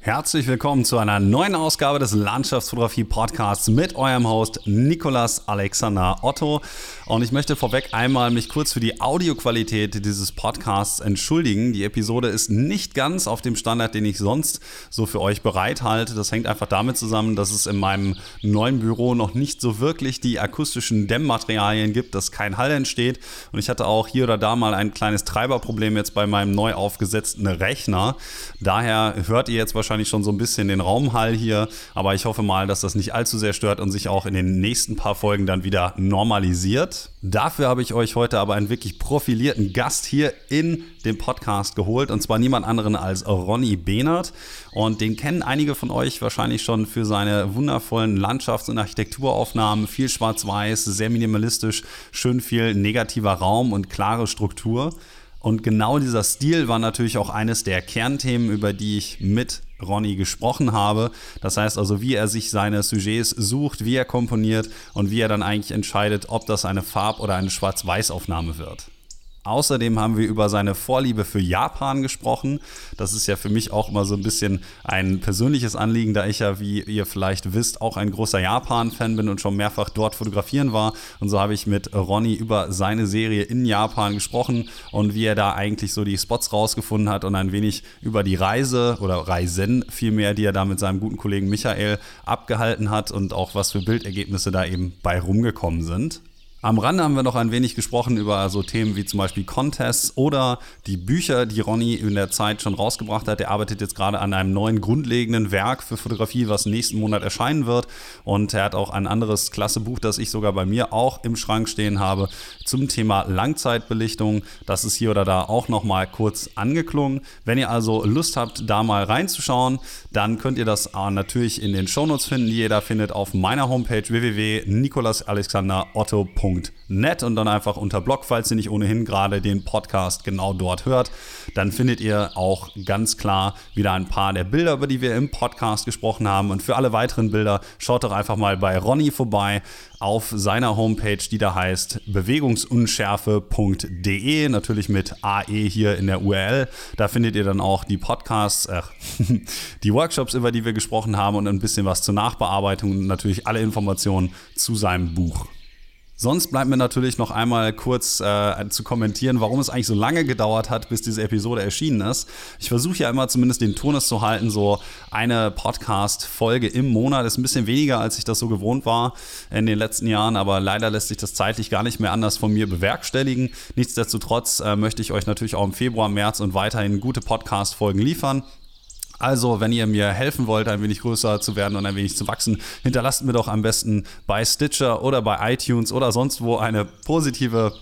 Herzlich willkommen zu einer neuen Ausgabe des Landschaftsfotografie Podcasts mit eurem Host Nikolas Alexander Otto. Und ich möchte vorweg einmal mich kurz für die Audioqualität dieses Podcasts entschuldigen. Die Episode ist nicht ganz auf dem Standard, den ich sonst so für euch bereithalte. Das hängt einfach damit zusammen, dass es in meinem neuen Büro noch nicht so wirklich die akustischen Dämmmaterialien gibt, dass kein Hall entsteht. Und ich hatte auch hier oder da mal ein kleines Treiberproblem jetzt bei meinem neu aufgesetzten Rechner. Daher hört ihr jetzt wahrscheinlich wahrscheinlich schon so ein bisschen den Raumhall hier, aber ich hoffe mal, dass das nicht allzu sehr stört und sich auch in den nächsten paar Folgen dann wieder normalisiert. Dafür habe ich euch heute aber einen wirklich profilierten Gast hier in den Podcast geholt und zwar niemand anderen als Ronny Behnert und den kennen einige von euch wahrscheinlich schon für seine wundervollen Landschafts- und Architekturaufnahmen, viel schwarz-weiß, sehr minimalistisch, schön viel negativer Raum und klare Struktur. Und genau dieser Stil war natürlich auch eines der Kernthemen, über die ich mit Ronny gesprochen habe. Das heißt also, wie er sich seine Sujets sucht, wie er komponiert und wie er dann eigentlich entscheidet, ob das eine Farb- oder eine Schwarz-Weiß-Aufnahme wird. Außerdem haben wir über seine Vorliebe für Japan gesprochen. Das ist ja für mich auch immer so ein bisschen ein persönliches Anliegen, da ich ja, wie ihr vielleicht wisst, auch ein großer Japan-Fan bin und schon mehrfach dort fotografieren war. Und so habe ich mit Ronny über seine Serie in Japan gesprochen und wie er da eigentlich so die Spots rausgefunden hat und ein wenig über die Reise oder Reisen vielmehr, die er da mit seinem guten Kollegen Michael abgehalten hat und auch was für Bildergebnisse da eben bei rumgekommen sind. Am Rande haben wir noch ein wenig gesprochen über so Themen wie zum Beispiel Contests oder die Bücher, die Ronny in der Zeit schon rausgebracht hat. Er arbeitet jetzt gerade an einem neuen grundlegenden Werk für Fotografie, was nächsten Monat erscheinen wird. Und er hat auch ein anderes klasse Buch, das ich sogar bei mir auch im Schrank stehen habe, zum Thema Langzeitbelichtung. Das ist hier oder da auch nochmal kurz angeklungen. Wenn ihr also Lust habt, da mal reinzuschauen, dann könnt ihr das natürlich in den Shownotes finden, die ihr da findet auf meiner Homepage www.nikolasalexanderotto.com www.blog.net und dann einfach unter Blog, falls ihr nicht ohnehin gerade den Podcast genau dort hört. Dann findet ihr auch ganz klar wieder ein paar der Bilder, über die wir im Podcast gesprochen haben. Und für alle weiteren Bilder schaut doch einfach mal bei Ronny vorbei auf seiner Homepage, die da heißt bewegungsunschärfe.de, natürlich mit AE hier in der URL. Da findet ihr dann auch die Podcasts, äh, die Workshops, über die wir gesprochen haben und ein bisschen was zur Nachbearbeitung und natürlich alle Informationen zu seinem Buch. Sonst bleibt mir natürlich noch einmal kurz äh, zu kommentieren, warum es eigentlich so lange gedauert hat, bis diese Episode erschienen ist. Ich versuche ja immer zumindest den Turnus zu halten, so eine Podcast-Folge im Monat ist ein bisschen weniger, als ich das so gewohnt war in den letzten Jahren, aber leider lässt sich das zeitlich gar nicht mehr anders von mir bewerkstelligen. Nichtsdestotrotz äh, möchte ich euch natürlich auch im Februar, März und weiterhin gute Podcast-Folgen liefern. Also, wenn ihr mir helfen wollt, ein wenig größer zu werden und ein wenig zu wachsen, hinterlasst mir doch am besten bei Stitcher oder bei iTunes oder sonst wo eine positive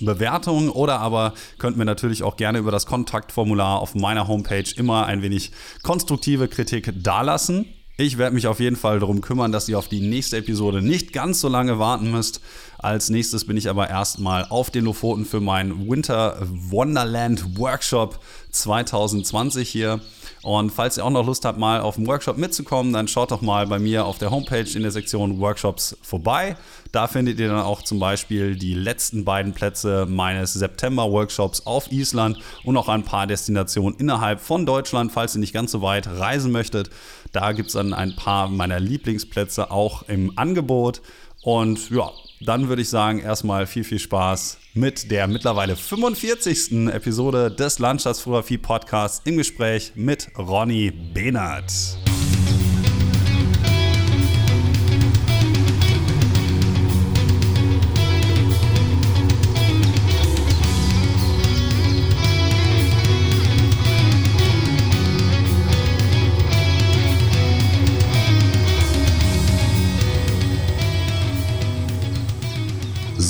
Bewertung oder aber könnt mir natürlich auch gerne über das Kontaktformular auf meiner Homepage immer ein wenig konstruktive Kritik dalassen. Ich werde mich auf jeden Fall darum kümmern, dass ihr auf die nächste Episode nicht ganz so lange warten müsst. Als nächstes bin ich aber erstmal auf den Lofoten für meinen Winter Wonderland Workshop 2020 hier. Und falls ihr auch noch Lust habt, mal auf den Workshop mitzukommen, dann schaut doch mal bei mir auf der Homepage in der Sektion Workshops vorbei. Da findet ihr dann auch zum Beispiel die letzten beiden Plätze meines September-Workshops auf Island und auch ein paar Destinationen innerhalb von Deutschland, falls ihr nicht ganz so weit reisen möchtet. Da gibt es dann ein paar meiner Lieblingsplätze auch im Angebot. Und ja, dann würde ich sagen, erstmal viel, viel Spaß mit der mittlerweile 45. Episode des Landschaftsfotografie Podcasts im Gespräch mit Ronny Behnert.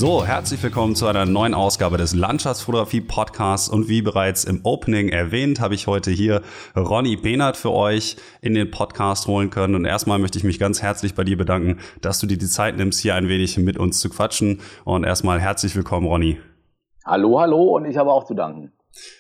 So, herzlich willkommen zu einer neuen Ausgabe des Landschaftsfotografie Podcasts und wie bereits im Opening erwähnt, habe ich heute hier Ronny Behnert für euch in den Podcast holen können und erstmal möchte ich mich ganz herzlich bei dir bedanken, dass du dir die Zeit nimmst, hier ein wenig mit uns zu quatschen und erstmal herzlich willkommen, Ronny. Hallo, hallo und ich habe auch zu danken.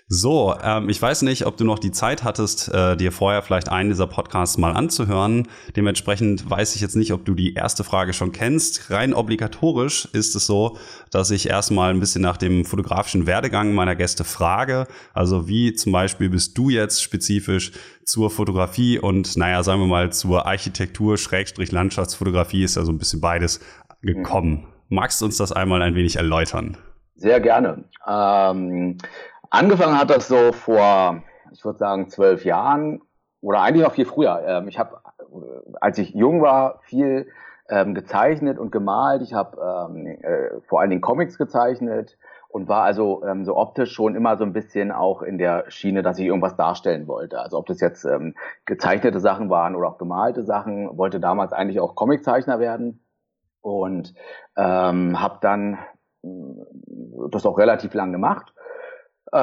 So, ähm, ich weiß nicht, ob du noch die Zeit hattest, äh, dir vorher vielleicht einen dieser Podcasts mal anzuhören. Dementsprechend weiß ich jetzt nicht, ob du die erste Frage schon kennst. Rein obligatorisch ist es so, dass ich erstmal ein bisschen nach dem fotografischen Werdegang meiner Gäste frage. Also wie zum Beispiel bist du jetzt spezifisch zur Fotografie und naja, sagen wir mal zur Architektur, Schrägstrich Landschaftsfotografie ist ja so ein bisschen beides gekommen. Mhm. Magst du uns das einmal ein wenig erläutern? Sehr gerne. Ähm Angefangen hat das so vor, ich würde sagen, zwölf Jahren oder eigentlich noch viel früher. Ähm, ich habe, als ich jung war, viel ähm, gezeichnet und gemalt. Ich habe ähm, äh, vor allen Dingen Comics gezeichnet und war also ähm, so optisch schon immer so ein bisschen auch in der Schiene, dass ich irgendwas darstellen wollte. Also ob das jetzt ähm, gezeichnete Sachen waren oder auch gemalte Sachen, wollte damals eigentlich auch Comiczeichner werden und ähm, habe dann das auch relativ lang gemacht äh,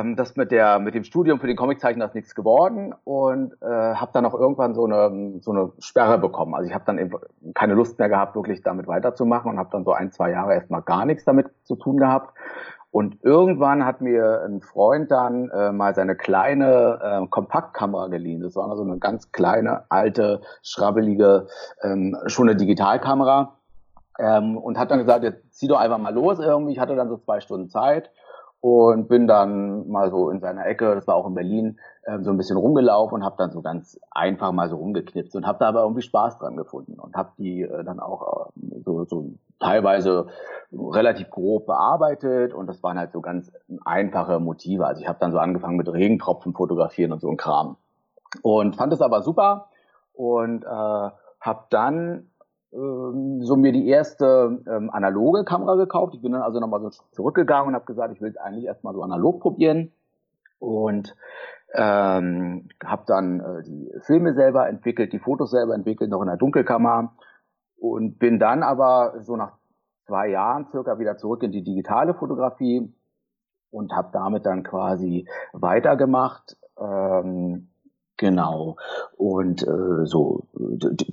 ähm, das mit der mit dem Studium für den Comiczeichner ist nichts geworden und äh, habe dann auch irgendwann so eine so eine Sperre bekommen. Also ich habe dann eben keine Lust mehr gehabt, wirklich damit weiterzumachen und habe dann so ein zwei Jahre erstmal gar nichts damit zu tun gehabt. Und irgendwann hat mir ein Freund dann äh, mal seine kleine äh, Kompaktkamera geliehen. Das war so eine ganz kleine, alte, schrabbelige, ähm, schon eine Digitalkamera. Ähm, und hat dann gesagt, jetzt zieh doch einfach mal los irgendwie. Ich hatte dann so zwei Stunden Zeit und bin dann mal so in seiner Ecke, das war auch in Berlin, äh, so ein bisschen rumgelaufen und habe dann so ganz einfach mal so rumgeknipst und habe da aber irgendwie Spaß dran gefunden und habe die äh, dann auch äh, so, so teilweise relativ grob bearbeitet und das waren halt so ganz einfache Motive. Also ich habe dann so angefangen mit Regentropfen fotografieren und so ein Kram und fand es aber super und äh, habe dann ähm, so mir die erste ähm, analoge Kamera gekauft. Ich bin dann also nochmal so zurückgegangen und habe gesagt, ich will es eigentlich erstmal so analog probieren und ähm, habe dann äh, die Filme selber entwickelt, die Fotos selber entwickelt, noch in der Dunkelkammer und bin dann aber so nach zwei Jahren circa wieder zurück in die digitale Fotografie und habe damit dann quasi weitergemacht. Ähm, Genau. Und äh, so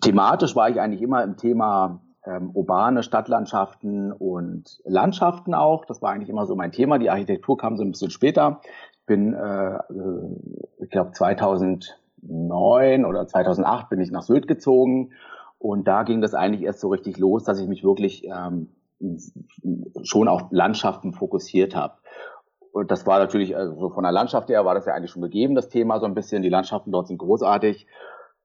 thematisch war ich eigentlich immer im Thema ähm, urbane Stadtlandschaften und Landschaften auch. Das war eigentlich immer so mein Thema. Die Architektur kam so ein bisschen später. Ich bin, äh, äh ich glaube 2009 oder 2008 bin ich nach Sylt gezogen und da ging das eigentlich erst so richtig los, dass ich mich wirklich ähm, schon auf Landschaften fokussiert habe. Und das war natürlich, also von der Landschaft her war das ja eigentlich schon gegeben, das Thema so ein bisschen. Die Landschaften dort sind großartig.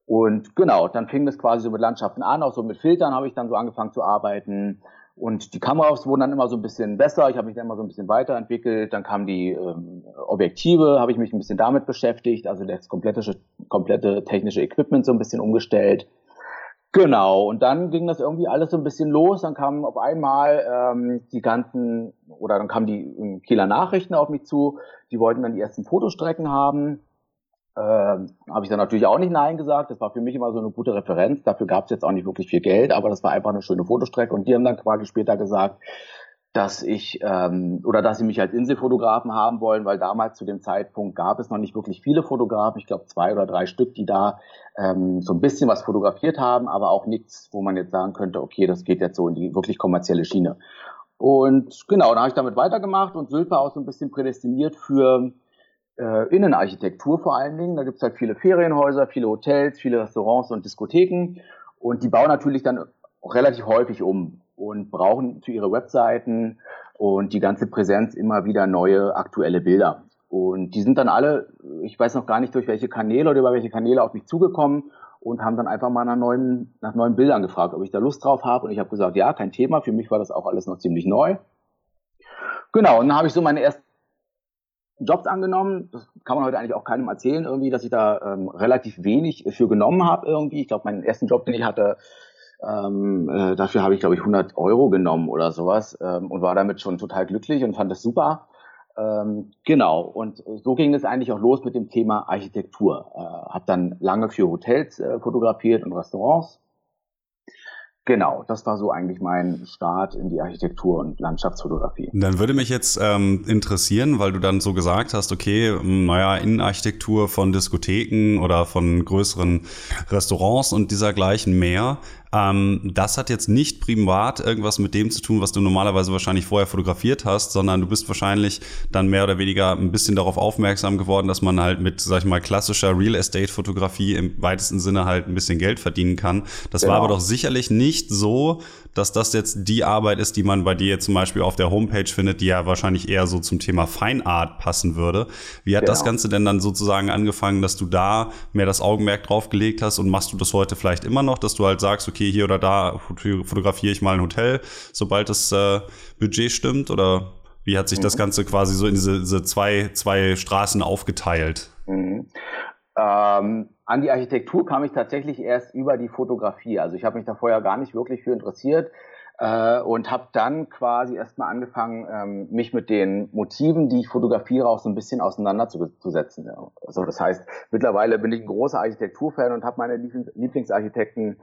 Und genau, dann fing das quasi so mit Landschaften an, auch so mit Filtern habe ich dann so angefangen zu arbeiten. Und die Kameras wurden dann immer so ein bisschen besser, ich habe mich dann immer so ein bisschen weiterentwickelt. Dann kamen die ähm, Objektive, habe ich mich ein bisschen damit beschäftigt, also das komplette, komplette technische Equipment so ein bisschen umgestellt. Genau, und dann ging das irgendwie alles so ein bisschen los. Dann kamen auf einmal ähm, die ganzen, oder dann kamen die ähm, Kieler Nachrichten auf mich zu, die wollten dann die ersten Fotostrecken haben. Ähm, Habe ich dann natürlich auch nicht Nein gesagt. Das war für mich immer so eine gute Referenz. Dafür gab es jetzt auch nicht wirklich viel Geld, aber das war einfach eine schöne Fotostrecke. Und die haben dann quasi später gesagt, dass ich ähm, oder dass sie mich als Inselfotografen haben wollen, weil damals zu dem Zeitpunkt gab es noch nicht wirklich viele Fotografen, ich glaube zwei oder drei Stück, die da ähm, so ein bisschen was fotografiert haben, aber auch nichts, wo man jetzt sagen könnte, okay, das geht jetzt so in die wirklich kommerzielle Schiene. Und genau, da habe ich damit weitergemacht und Sylt war auch so ein bisschen prädestiniert für äh, Innenarchitektur vor allen Dingen. Da gibt's halt viele Ferienhäuser, viele Hotels, viele Restaurants und Diskotheken und die bauen natürlich dann relativ häufig um und brauchen für ihre Webseiten und die ganze Präsenz immer wieder neue aktuelle Bilder. Und die sind dann alle, ich weiß noch gar nicht durch welche Kanäle oder über welche Kanäle auf mich zugekommen und haben dann einfach mal nach neuen, nach neuen Bildern gefragt, ob ich da Lust drauf habe. Und ich habe gesagt, ja, kein Thema. Für mich war das auch alles noch ziemlich neu. Genau, und dann habe ich so meine ersten Jobs angenommen. Das kann man heute eigentlich auch keinem erzählen, irgendwie, dass ich da ähm, relativ wenig für genommen habe irgendwie. Ich glaube, meinen ersten Job, den ich hatte, ähm, äh, dafür habe ich, glaube ich, 100 Euro genommen oder sowas ähm, und war damit schon total glücklich und fand das super. Ähm, genau, und so ging es eigentlich auch los mit dem Thema Architektur. Äh, habe dann lange für Hotels äh, fotografiert und Restaurants Genau, das war so eigentlich mein Start in die Architektur und Landschaftsfotografie. Dann würde mich jetzt ähm, interessieren, weil du dann so gesagt hast, okay, hm, naja, Innenarchitektur von Diskotheken oder von größeren Restaurants und dieser gleichen mehr. Ähm, das hat jetzt nicht privat irgendwas mit dem zu tun, was du normalerweise wahrscheinlich vorher fotografiert hast, sondern du bist wahrscheinlich dann mehr oder weniger ein bisschen darauf aufmerksam geworden, dass man halt mit, sag ich mal, klassischer Real Estate Fotografie im weitesten Sinne halt ein bisschen Geld verdienen kann. Das genau. war aber doch sicherlich nicht so, dass das jetzt die Arbeit ist, die man bei dir zum Beispiel auf der Homepage findet, die ja wahrscheinlich eher so zum Thema Feinart passen würde. Wie hat genau. das Ganze denn dann sozusagen angefangen, dass du da mehr das Augenmerk drauf gelegt hast und machst du das heute vielleicht immer noch, dass du halt sagst, okay, hier oder da fotografiere ich mal ein Hotel, sobald das äh, Budget stimmt oder wie hat sich mhm. das Ganze quasi so in diese, diese zwei, zwei Straßen aufgeteilt? Mhm. Ähm, an die Architektur kam ich tatsächlich erst über die Fotografie. Also ich habe mich da vorher gar nicht wirklich für interessiert äh, und habe dann quasi erstmal angefangen, ähm, mich mit den Motiven, die ich fotografiere, auch so ein bisschen auseinanderzusetzen. Ja. Also das heißt, mittlerweile bin ich ein großer Architekturfan und habe meine Lieblingsarchitekten.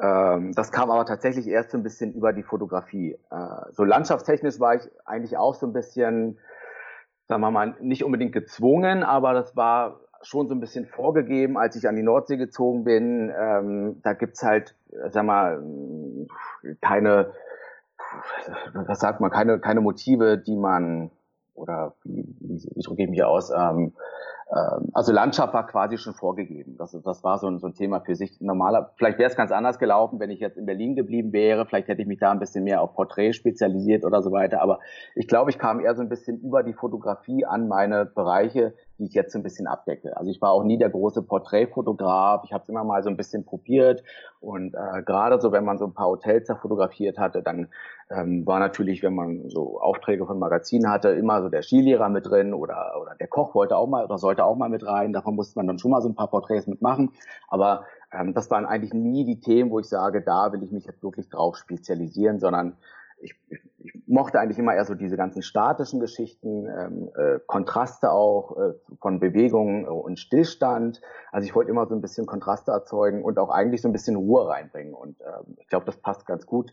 Ähm, das kam aber tatsächlich erst so ein bisschen über die Fotografie. Äh, so landschaftstechnisch war ich eigentlich auch so ein bisschen, sagen wir mal, nicht unbedingt gezwungen, aber das war schon so ein bisschen vorgegeben, als ich an die Nordsee gezogen bin. Ähm, da gibt's halt, sag mal, keine, was sagt man, keine, keine Motive, die man, oder wie, wie, wie drücke ich mich aus, ähm, ähm, also Landschaft war quasi schon vorgegeben. Das, das war so ein, so ein Thema für sich. Normaler, vielleicht wäre es ganz anders gelaufen, wenn ich jetzt in Berlin geblieben wäre. Vielleicht hätte ich mich da ein bisschen mehr auf Porträt spezialisiert oder so weiter. Aber ich glaube, ich kam eher so ein bisschen über die Fotografie an meine Bereiche, die ich jetzt so ein bisschen abdecke. Also ich war auch nie der große Porträtfotograf. Ich habe es immer mal so ein bisschen probiert. Und äh, gerade so, wenn man so ein paar Hotels fotografiert hatte, dann ähm, war natürlich, wenn man so Aufträge von Magazinen hatte, immer so der Skilehrer mit drin oder, oder der Koch wollte auch mal oder sollte auch mal mit rein. Davon musste man dann schon mal so ein paar Porträts mitmachen. Aber ähm, das waren eigentlich nie die Themen, wo ich sage, da will ich mich jetzt wirklich drauf spezialisieren, sondern ich, ich, ich mochte eigentlich immer eher so diese ganzen statischen Geschichten, ähm, äh, Kontraste auch äh, von Bewegung und Stillstand. Also ich wollte immer so ein bisschen Kontraste erzeugen und auch eigentlich so ein bisschen Ruhe reinbringen. Und ähm, ich glaube, das passt ganz gut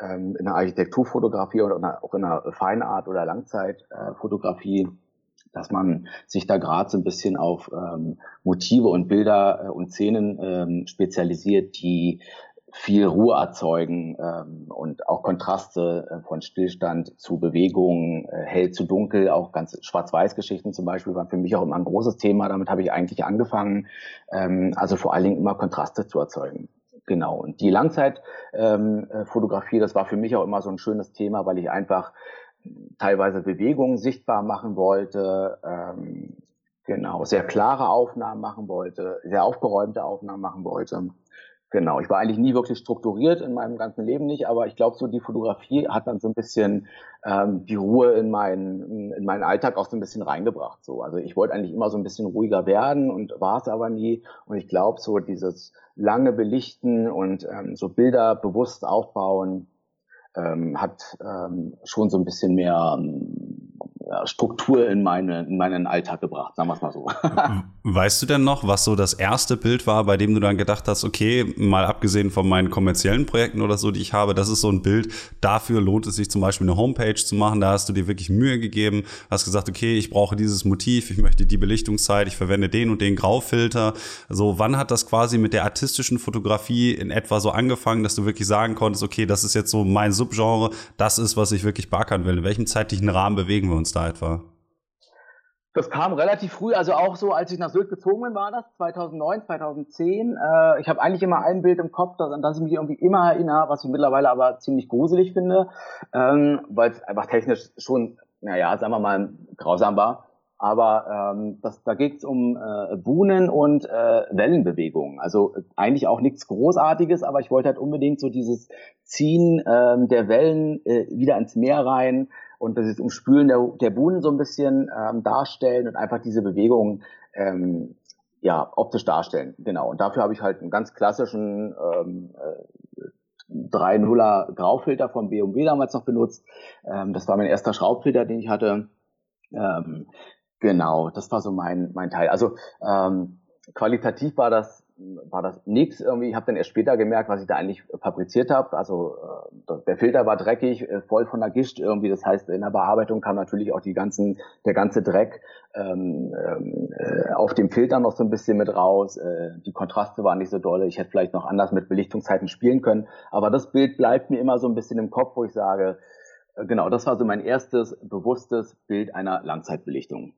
ähm, in der Architekturfotografie oder auch in der Feinart oder Langzeitfotografie, äh, dass man sich da gerade so ein bisschen auf ähm, Motive und Bilder äh, und Szenen ähm, spezialisiert, die viel Ruhe erzeugen ähm, und auch Kontraste äh, von Stillstand zu Bewegung, äh, hell zu dunkel, auch ganz Schwarz-Weiß-Geschichten zum Beispiel waren für mich auch immer ein großes Thema. Damit habe ich eigentlich angefangen, ähm, also vor allen Dingen immer Kontraste zu erzeugen. Genau. Und die Langzeitfotografie, ähm, äh, das war für mich auch immer so ein schönes Thema, weil ich einfach teilweise Bewegungen sichtbar machen wollte, ähm, genau, sehr klare Aufnahmen machen wollte, sehr aufgeräumte Aufnahmen machen wollte. Genau, ich war eigentlich nie wirklich strukturiert in meinem ganzen Leben nicht, aber ich glaube, so die Fotografie hat dann so ein bisschen ähm, die Ruhe in meinen, in meinen Alltag auch so ein bisschen reingebracht. So. Also ich wollte eigentlich immer so ein bisschen ruhiger werden und war es aber nie. Und ich glaube, so dieses lange Belichten und ähm, so Bilder bewusst aufbauen, ähm, hat ähm, schon so ein bisschen mehr ähm, Struktur in, meine, in meinen Alltag gebracht, sagen wir es mal so. Weißt du denn noch, was so das erste Bild war, bei dem du dann gedacht hast, okay, mal abgesehen von meinen kommerziellen Projekten oder so, die ich habe, das ist so ein Bild, dafür lohnt es sich zum Beispiel eine Homepage zu machen, da hast du dir wirklich Mühe gegeben, hast gesagt, okay, ich brauche dieses Motiv, ich möchte die Belichtungszeit, ich verwende den und den Graufilter. So, wann hat das quasi mit der artistischen Fotografie in etwa so angefangen, dass du wirklich sagen konntest, okay, das ist jetzt so mein Subgenre, das ist, was ich wirklich beackern will. In welchem zeitlichen Rahmen bewegen wir uns da etwa? Das kam relativ früh, also auch so, als ich nach Sylt gezogen bin, war das 2009, 2010. Äh, ich habe eigentlich immer ein Bild im Kopf, an das ich mich irgendwie immer erinnere, was ich mittlerweile aber ziemlich gruselig finde, ähm, weil es einfach technisch schon, naja, sagen wir mal, grausam war. Aber ähm, das, da geht es um äh, Buhnen und äh, Wellenbewegungen. Also eigentlich auch nichts Großartiges, aber ich wollte halt unbedingt so dieses Ziehen ähm, der Wellen äh, wieder ins Meer rein, und das ist Umspülen der, der Buhnen so ein bisschen ähm, darstellen und einfach diese Bewegungen ähm, ja, optisch darstellen. Genau. Und dafür habe ich halt einen ganz klassischen ähm, äh, 3.0er Graufilter von BMW damals noch benutzt. Ähm, das war mein erster Schraubfilter, den ich hatte. Ähm, genau, das war so mein, mein Teil. Also ähm, qualitativ war das war das nichts irgendwie. Ich habe dann erst später gemerkt, was ich da eigentlich fabriziert habe. Also äh, der Filter war dreckig, äh, voll von der Gischt irgendwie. Das heißt, in der Bearbeitung kam natürlich auch die ganzen, der ganze Dreck ähm, äh, auf dem Filter noch so ein bisschen mit raus. Äh, die Kontraste waren nicht so dolle. Ich hätte vielleicht noch anders mit Belichtungszeiten spielen können. Aber das Bild bleibt mir immer so ein bisschen im Kopf, wo ich sage, äh, genau, das war so mein erstes bewusstes Bild einer Langzeitbelichtung.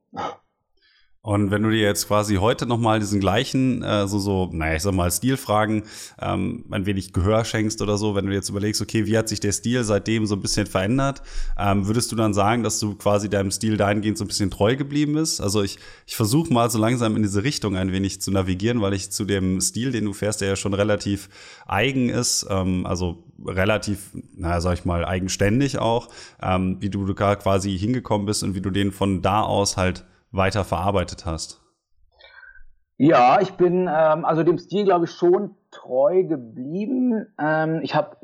Und wenn du dir jetzt quasi heute nochmal diesen gleichen, äh, so, so, naja, ich sag mal, Stilfragen ähm, ein wenig Gehör schenkst oder so, wenn du jetzt überlegst, okay, wie hat sich der Stil seitdem so ein bisschen verändert, ähm, würdest du dann sagen, dass du quasi deinem Stil dahingehend so ein bisschen treu geblieben bist? Also ich, ich versuche mal so langsam in diese Richtung ein wenig zu navigieren, weil ich zu dem Stil, den du fährst, der ja schon relativ eigen ist, ähm, also relativ, naja, sag ich mal, eigenständig auch, ähm, wie du da quasi hingekommen bist und wie du den von da aus halt weiter verarbeitet hast? Ja, ich bin ähm, also dem Stil, glaube ich, schon treu geblieben. Ähm, ich habe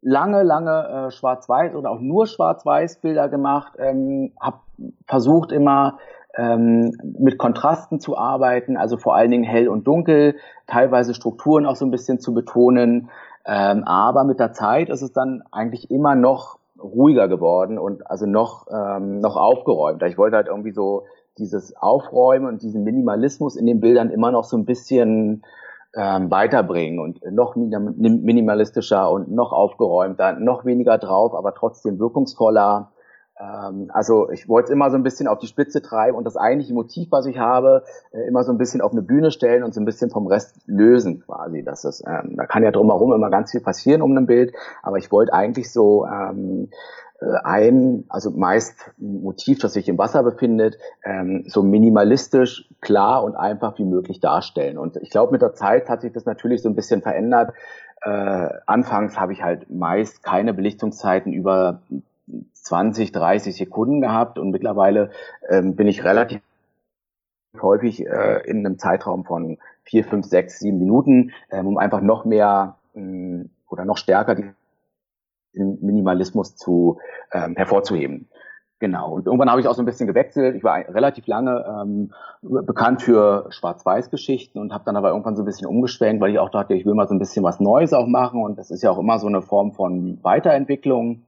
lange, lange äh, Schwarz-Weiß oder auch nur Schwarz-Weiß-Bilder gemacht, ähm, habe versucht immer ähm, mit Kontrasten zu arbeiten, also vor allen Dingen hell und dunkel, teilweise Strukturen auch so ein bisschen zu betonen. Ähm, aber mit der Zeit ist es dann eigentlich immer noch ruhiger geworden und also noch, ähm, noch aufgeräumter. Ich wollte halt irgendwie so dieses Aufräumen und diesen Minimalismus in den Bildern immer noch so ein bisschen ähm, weiterbringen und noch minimalistischer und noch aufgeräumter, noch weniger drauf, aber trotzdem wirkungsvoller. Ähm, also ich wollte es immer so ein bisschen auf die Spitze treiben und das eigentliche Motiv, was ich habe, äh, immer so ein bisschen auf eine Bühne stellen und so ein bisschen vom Rest lösen quasi. Das ist, ähm, da kann ja drumherum immer ganz viel passieren um ein Bild, aber ich wollte eigentlich so ähm, äh, ein, also meist ein Motiv, das sich im Wasser befindet, ähm, so minimalistisch, klar und einfach wie möglich darstellen. Und ich glaube, mit der Zeit hat sich das natürlich so ein bisschen verändert. Äh, anfangs habe ich halt meist keine Belichtungszeiten über 20, 30 Sekunden gehabt und mittlerweile ähm, bin ich relativ häufig äh, in einem Zeitraum von vier, fünf, sechs, sieben Minuten, ähm, um einfach noch mehr ähm, oder noch stärker den Minimalismus zu ähm, hervorzuheben. Genau. Und irgendwann habe ich auch so ein bisschen gewechselt. Ich war relativ lange ähm, bekannt für Schwarz-Weiß-Geschichten und habe dann aber irgendwann so ein bisschen umgeschwenkt, weil ich auch dachte, ich will mal so ein bisschen was Neues auch machen. Und das ist ja auch immer so eine Form von Weiterentwicklung.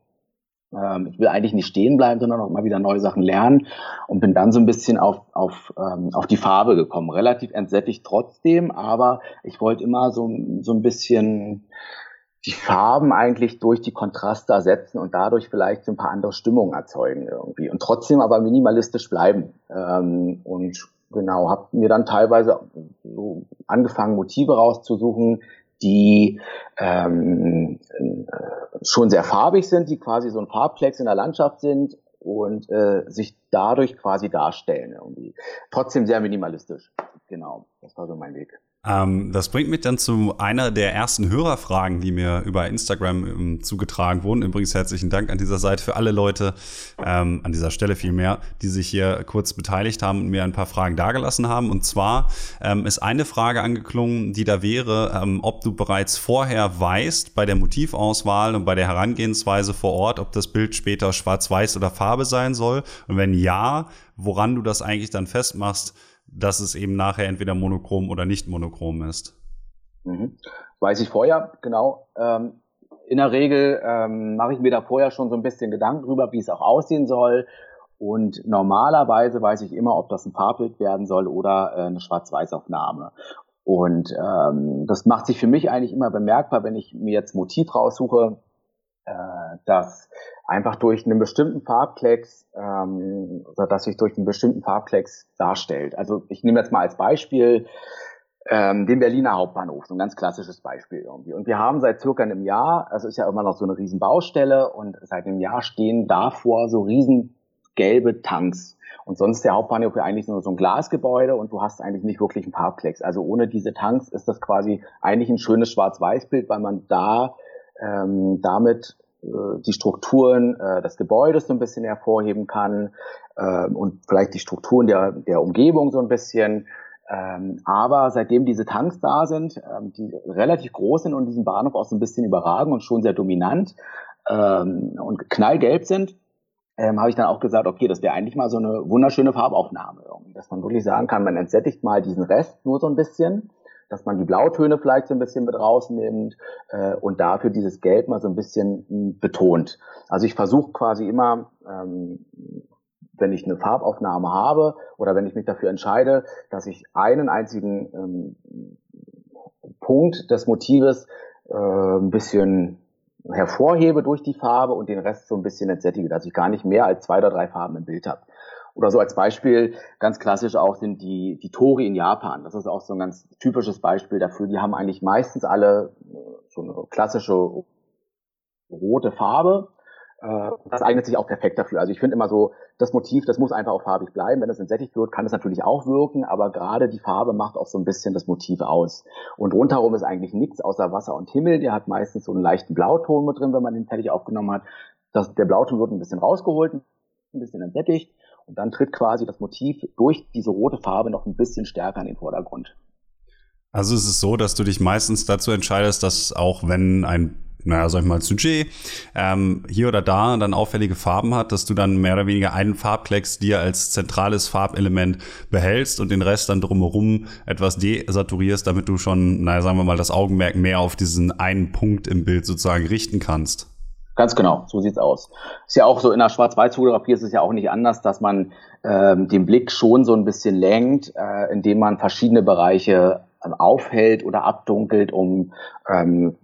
Ähm, ich will eigentlich nicht stehen bleiben, sondern auch mal wieder neue Sachen lernen und bin dann so ein bisschen auf, auf, ähm, auf die Farbe gekommen. Relativ entsättigt trotzdem, aber ich wollte immer so, so ein bisschen die Farben eigentlich durch die Kontraste ersetzen und dadurch vielleicht so ein paar andere Stimmungen erzeugen irgendwie und trotzdem aber minimalistisch bleiben. Ähm, und genau, habe mir dann teilweise so angefangen, Motive rauszusuchen, die ähm, äh, schon sehr farbig sind, die quasi so ein Farbplex in der Landschaft sind und äh, sich dadurch quasi darstellen irgendwie. Trotzdem sehr minimalistisch. Genau, das war so mein Weg. Ähm, das bringt mich dann zu einer der ersten Hörerfragen, die mir über Instagram ähm, zugetragen wurden. Übrigens herzlichen Dank an dieser Seite für alle Leute, ähm, an dieser Stelle vielmehr, die sich hier kurz beteiligt haben und mir ein paar Fragen dargelassen haben. Und zwar ähm, ist eine Frage angeklungen, die da wäre, ähm, ob du bereits vorher weißt, bei der Motivauswahl und bei der Herangehensweise vor Ort, ob das Bild später schwarz-weiß oder Farbe sein soll. Und wenn ja, woran du das eigentlich dann festmachst, dass es eben nachher entweder monochrom oder nicht monochrom ist? Mhm. Weiß ich vorher, genau. Ähm, in der Regel ähm, mache ich mir da vorher schon so ein bisschen Gedanken drüber, wie es auch aussehen soll. Und normalerweise weiß ich immer, ob das ein Farbbild werden soll oder äh, eine Schwarz-Weiß-Aufnahme. Und ähm, das macht sich für mich eigentlich immer bemerkbar, wenn ich mir jetzt Motiv raussuche, äh, dass einfach durch einen bestimmten Farbklecks, ähm, oder dass sich durch einen bestimmten Farbklecks darstellt. Also ich nehme jetzt mal als Beispiel ähm, den Berliner Hauptbahnhof, so ein ganz klassisches Beispiel irgendwie. Und wir haben seit circa einem Jahr, also ist ja immer noch so eine riesen Baustelle und seit einem Jahr stehen davor so riesen gelbe Tanks. Und sonst der Hauptbahnhof ja eigentlich nur so ein Glasgebäude und du hast eigentlich nicht wirklich einen Farbklecks. Also ohne diese Tanks ist das quasi eigentlich ein schönes Schwarz-Weiß-Bild, weil man da ähm, damit äh, die Strukturen äh, des Gebäudes so ein bisschen hervorheben kann äh, und vielleicht die Strukturen der, der Umgebung so ein bisschen. Ähm, aber seitdem diese Tanks da sind, ähm, die relativ groß sind und diesen Bahnhof auch so ein bisschen überragen und schon sehr dominant ähm, und knallgelb sind, ähm, habe ich dann auch gesagt, okay, das wäre eigentlich mal so eine wunderschöne Farbaufnahme, irgendwie, dass man wirklich sagen kann, man entsättigt mal diesen Rest nur so ein bisschen dass man die Blautöne vielleicht so ein bisschen mit rausnimmt äh, und dafür dieses Gelb mal so ein bisschen hm, betont. Also ich versuche quasi immer, ähm, wenn ich eine Farbaufnahme habe oder wenn ich mich dafür entscheide, dass ich einen einzigen ähm, Punkt des Motives äh, ein bisschen hervorhebe durch die Farbe und den Rest so ein bisschen entsättige, dass ich gar nicht mehr als zwei oder drei Farben im Bild habe. Oder so als Beispiel, ganz klassisch auch sind die, die Tori in Japan. Das ist auch so ein ganz typisches Beispiel dafür. Die haben eigentlich meistens alle so eine klassische rote Farbe. Äh, das eignet sich auch perfekt dafür. Also ich finde immer so, das Motiv, das muss einfach auch farbig bleiben. Wenn es entsättigt wird, kann es natürlich auch wirken, aber gerade die Farbe macht auch so ein bisschen das Motiv aus. Und rundherum ist eigentlich nichts außer Wasser und Himmel. Der hat meistens so einen leichten Blauton mit drin, wenn man den fertig aufgenommen hat. Das, der Blauton wird ein bisschen rausgeholt, ein bisschen entsättigt. Und dann tritt quasi das Motiv durch diese rote Farbe noch ein bisschen stärker in den Vordergrund. Also es ist so, dass du dich meistens dazu entscheidest, dass auch wenn ein naja, sag ich mal, Sujet, ähm, hier oder da dann auffällige Farben hat, dass du dann mehr oder weniger einen Farbklecks dir als zentrales Farbelement behältst und den Rest dann drumherum etwas desaturierst, damit du schon, naja, sagen wir mal, das Augenmerk mehr auf diesen einen Punkt im Bild sozusagen richten kannst. Ganz genau, so sieht's aus. Ist ja auch so in der Schwarz-Weiß-Fotografie ist es ja auch nicht anders, dass man ähm, den Blick schon so ein bisschen lenkt, äh, indem man verschiedene Bereiche ähm, aufhält oder abdunkelt, um ähm,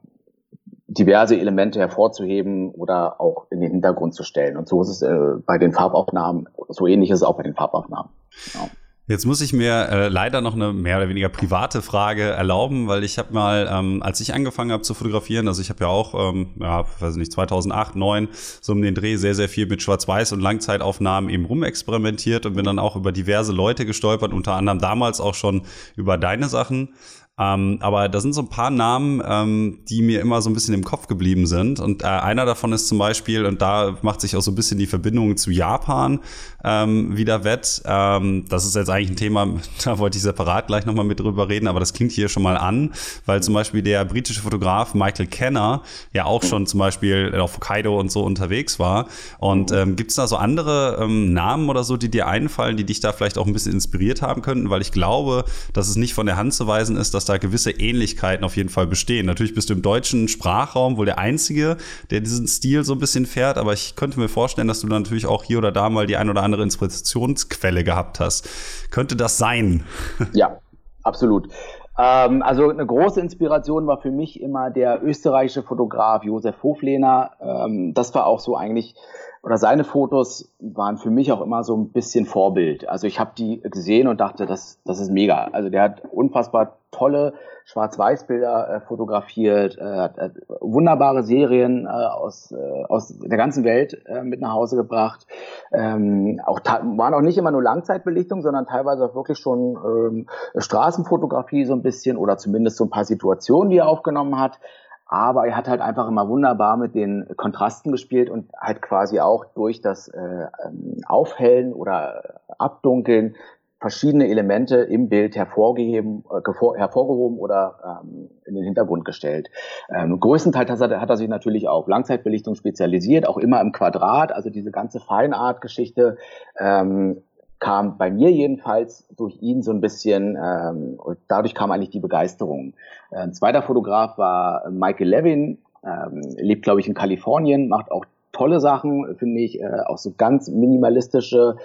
diverse Elemente hervorzuheben oder auch in den Hintergrund zu stellen. Und so ist es äh, bei den Farbaufnahmen, so ähnlich ist es auch bei den Farbaufnahmen. Genau. Jetzt muss ich mir äh, leider noch eine mehr oder weniger private Frage erlauben, weil ich habe mal, ähm, als ich angefangen habe zu fotografieren, also ich habe ja auch, ähm, ja, weiß nicht, 2008, 2009 so um den Dreh sehr, sehr viel mit Schwarz-Weiß und Langzeitaufnahmen eben rumexperimentiert und bin dann auch über diverse Leute gestolpert, unter anderem damals auch schon über deine Sachen. Ähm, aber da sind so ein paar Namen, ähm, die mir immer so ein bisschen im Kopf geblieben sind. Und äh, einer davon ist zum Beispiel, und da macht sich auch so ein bisschen die Verbindung zu Japan ähm, wieder wett. Ähm, das ist jetzt eigentlich ein Thema, da wollte ich separat gleich nochmal mit drüber reden, aber das klingt hier schon mal an, weil zum Beispiel der britische Fotograf Michael Kenner ja auch schon zum Beispiel auf Hokkaido und so unterwegs war. Und ähm, gibt es da so andere ähm, Namen oder so, die dir einfallen, die dich da vielleicht auch ein bisschen inspiriert haben könnten? Weil ich glaube, dass es nicht von der Hand zu weisen ist, dass da gewisse Ähnlichkeiten auf jeden Fall bestehen. Natürlich bist du im deutschen Sprachraum wohl der Einzige, der diesen Stil so ein bisschen fährt, aber ich könnte mir vorstellen, dass du dann natürlich auch hier oder da mal die ein oder andere Inspirationsquelle gehabt hast. Könnte das sein? Ja, absolut. Ähm, also eine große Inspiration war für mich immer der österreichische Fotograf Josef Hoflehner. Ähm, das war auch so eigentlich oder seine Fotos waren für mich auch immer so ein bisschen Vorbild. Also ich habe die gesehen und dachte, das, das ist mega. Also der hat unfassbar tolle Schwarz-Weiß-Bilder äh, fotografiert, äh, hat, hat wunderbare Serien äh, aus, äh, aus der ganzen Welt äh, mit nach Hause gebracht. Ähm, auch waren auch nicht immer nur Langzeitbelichtung, sondern teilweise auch wirklich schon ähm, Straßenfotografie so ein bisschen oder zumindest so ein paar Situationen, die er aufgenommen hat. Aber er hat halt einfach immer wunderbar mit den Kontrasten gespielt und halt quasi auch durch das äh, ähm, Aufhellen oder Abdunkeln verschiedene Elemente im Bild hervorgeheben, äh, hervorgehoben oder ähm, in den Hintergrund gestellt. Ähm, größtenteils hat er, hat er sich natürlich auf Langzeitbelichtung spezialisiert, auch immer im Quadrat, also diese ganze Feinart-Geschichte ähm, kam bei mir jedenfalls durch ihn so ein bisschen, ähm, und dadurch kam eigentlich die Begeisterung. Ein zweiter Fotograf war Michael Levin, ähm, lebt, glaube ich, in Kalifornien, macht auch tolle Sachen, finde ich, äh, auch so ganz minimalistische,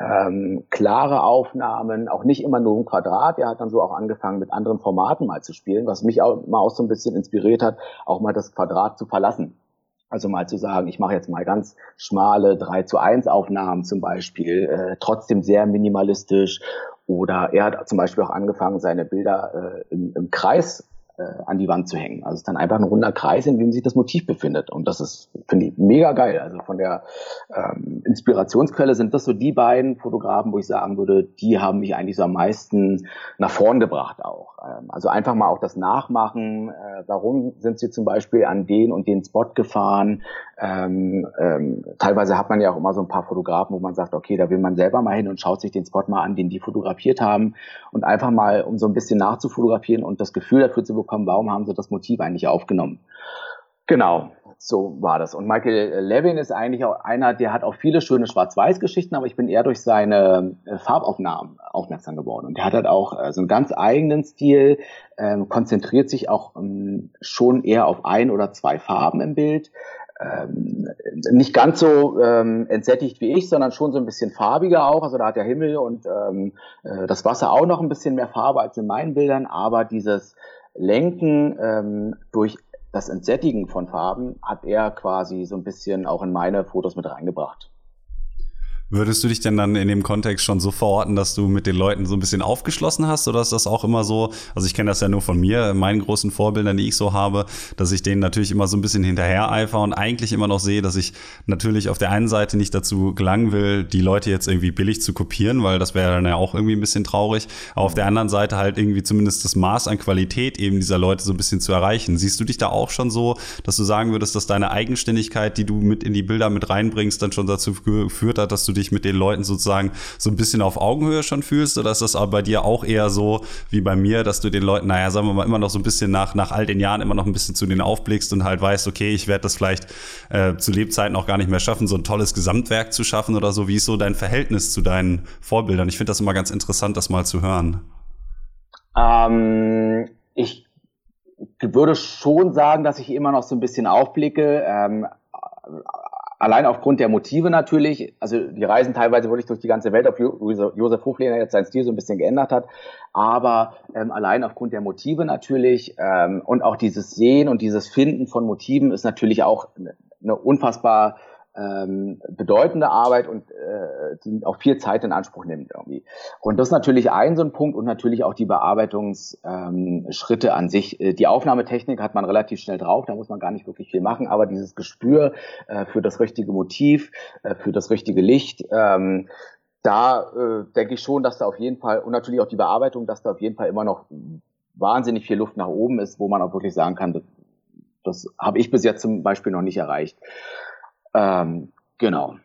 ähm, klare Aufnahmen, auch nicht immer nur im Quadrat. Er hat dann so auch angefangen, mit anderen Formaten mal zu spielen, was mich auch mal auch so ein bisschen inspiriert hat, auch mal das Quadrat zu verlassen. Also mal zu sagen, ich mache jetzt mal ganz schmale 3 zu 1 Aufnahmen zum Beispiel, äh, trotzdem sehr minimalistisch. Oder er hat zum Beispiel auch angefangen, seine Bilder äh, im, im Kreis äh, an die Wand zu hängen. Also es ist dann einfach ein runder Kreis, in dem sich das Motiv befindet. Und das ist, finde ich, mega geil. Also von der ähm, Inspirationsquelle sind das so die beiden Fotografen, wo ich sagen würde, die haben mich eigentlich so am meisten nach vorn gebracht auch. Ähm, also einfach mal auch das Nachmachen. Äh, warum sind sie zum Beispiel an den und den Spot gefahren? Ähm, ähm, teilweise hat man ja auch immer so ein paar Fotografen, wo man sagt, okay, da will man selber mal hin und schaut sich den Spot mal an, den die fotografiert haben und einfach mal, um so ein bisschen nachzufotografieren und das Gefühl dafür zu bekommen, warum haben sie das Motiv eigentlich aufgenommen. Genau. so war das. Und Michael Levin ist eigentlich auch einer, der hat auch viele schöne Schwarz-Weiß-Geschichten, aber ich bin eher durch seine äh, Farbaufnahmen aufmerksam geworden. Und der hat halt auch äh, so einen ganz eigenen Stil, ähm, konzentriert sich auch ähm, schon eher auf ein oder zwei Farben im Bild. Ähm, nicht ganz so ähm, entsättigt wie ich, sondern schon so ein bisschen farbiger auch. Also da hat der Himmel und ähm, äh, das Wasser auch noch ein bisschen mehr Farbe als in meinen Bildern, aber dieses Lenken ähm, durch das Entsättigen von Farben hat er quasi so ein bisschen auch in meine Fotos mit reingebracht. Würdest du dich denn dann in dem Kontext schon so verorten, dass du mit den Leuten so ein bisschen aufgeschlossen hast oder ist das auch immer so, also ich kenne das ja nur von mir, meinen großen Vorbildern, die ich so habe, dass ich denen natürlich immer so ein bisschen hinterher eifer und eigentlich immer noch sehe, dass ich natürlich auf der einen Seite nicht dazu gelangen will, die Leute jetzt irgendwie billig zu kopieren, weil das wäre dann ja auch irgendwie ein bisschen traurig, aber auf der anderen Seite halt irgendwie zumindest das Maß an Qualität eben dieser Leute so ein bisschen zu erreichen. Siehst du dich da auch schon so, dass du sagen würdest, dass deine Eigenständigkeit, die du mit in die Bilder mit reinbringst, dann schon dazu geführt hat, dass du dich dich mit den Leuten sozusagen so ein bisschen auf Augenhöhe schon fühlst? Oder ist das aber bei dir auch eher so wie bei mir, dass du den Leuten, naja, sagen wir mal, immer noch so ein bisschen nach, nach all den Jahren immer noch ein bisschen zu denen aufblickst und halt weißt, okay, ich werde das vielleicht äh, zu Lebzeiten auch gar nicht mehr schaffen, so ein tolles Gesamtwerk zu schaffen oder so. Wie ist so dein Verhältnis zu deinen Vorbildern? Ich finde das immer ganz interessant, das mal zu hören. Ähm, ich würde schon sagen, dass ich immer noch so ein bisschen aufblicke. Ähm, allein aufgrund der Motive natürlich, also die reisen teilweise wirklich durch die ganze Welt, ob Josef Hoflehner jetzt seinen Stil so ein bisschen geändert hat, aber ähm, allein aufgrund der Motive natürlich ähm, und auch dieses Sehen und dieses Finden von Motiven ist natürlich auch eine unfassbar ähm, bedeutende Arbeit und äh, die auch viel Zeit in Anspruch nimmt irgendwie. Und das ist natürlich ein so ein Punkt und natürlich auch die Bearbeitungsschritte ähm, an sich. Äh, die Aufnahmetechnik hat man relativ schnell drauf, da muss man gar nicht wirklich viel machen, aber dieses Gespür äh, für das richtige Motiv, äh, für das richtige Licht, ähm, da äh, denke ich schon, dass da auf jeden Fall und natürlich auch die Bearbeitung, dass da auf jeden Fall immer noch wahnsinnig viel Luft nach oben ist, wo man auch wirklich sagen kann, das, das habe ich bis jetzt zum Beispiel noch nicht erreicht. Ähm, genau.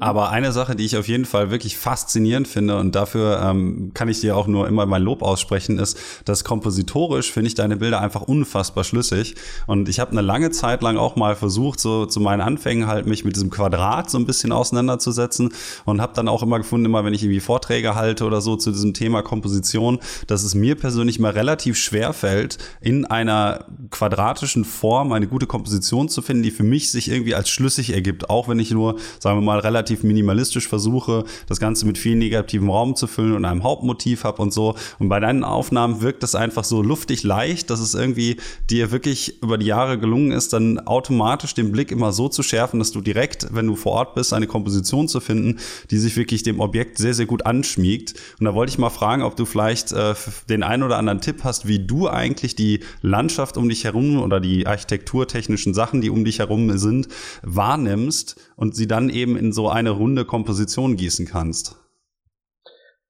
Aber eine Sache, die ich auf jeden Fall wirklich faszinierend finde und dafür ähm, kann ich dir auch nur immer mein Lob aussprechen, ist, dass kompositorisch finde ich deine Bilder einfach unfassbar schlüssig. Und ich habe eine lange Zeit lang auch mal versucht, so zu meinen Anfängen halt mich mit diesem Quadrat so ein bisschen auseinanderzusetzen und habe dann auch immer gefunden, immer wenn ich irgendwie Vorträge halte oder so zu diesem Thema Komposition, dass es mir persönlich mal relativ schwer fällt, in einer quadratischen Form eine gute Komposition zu finden, die für mich sich irgendwie als schlüssig ergibt, auch wenn ich nur, sagen wir mal, relativ minimalistisch versuche, das Ganze mit viel negativem Raum zu füllen und einem Hauptmotiv habe und so. Und bei deinen Aufnahmen wirkt das einfach so luftig leicht, dass es irgendwie dir wirklich über die Jahre gelungen ist, dann automatisch den Blick immer so zu schärfen, dass du direkt, wenn du vor Ort bist, eine Komposition zu finden, die sich wirklich dem Objekt sehr, sehr gut anschmiegt. Und da wollte ich mal fragen, ob du vielleicht äh, den einen oder anderen Tipp hast, wie du eigentlich die Landschaft um dich herum oder die architekturtechnischen Sachen, die um dich herum sind, wahrnimmst und sie dann eben in so eine runde Komposition gießen kannst.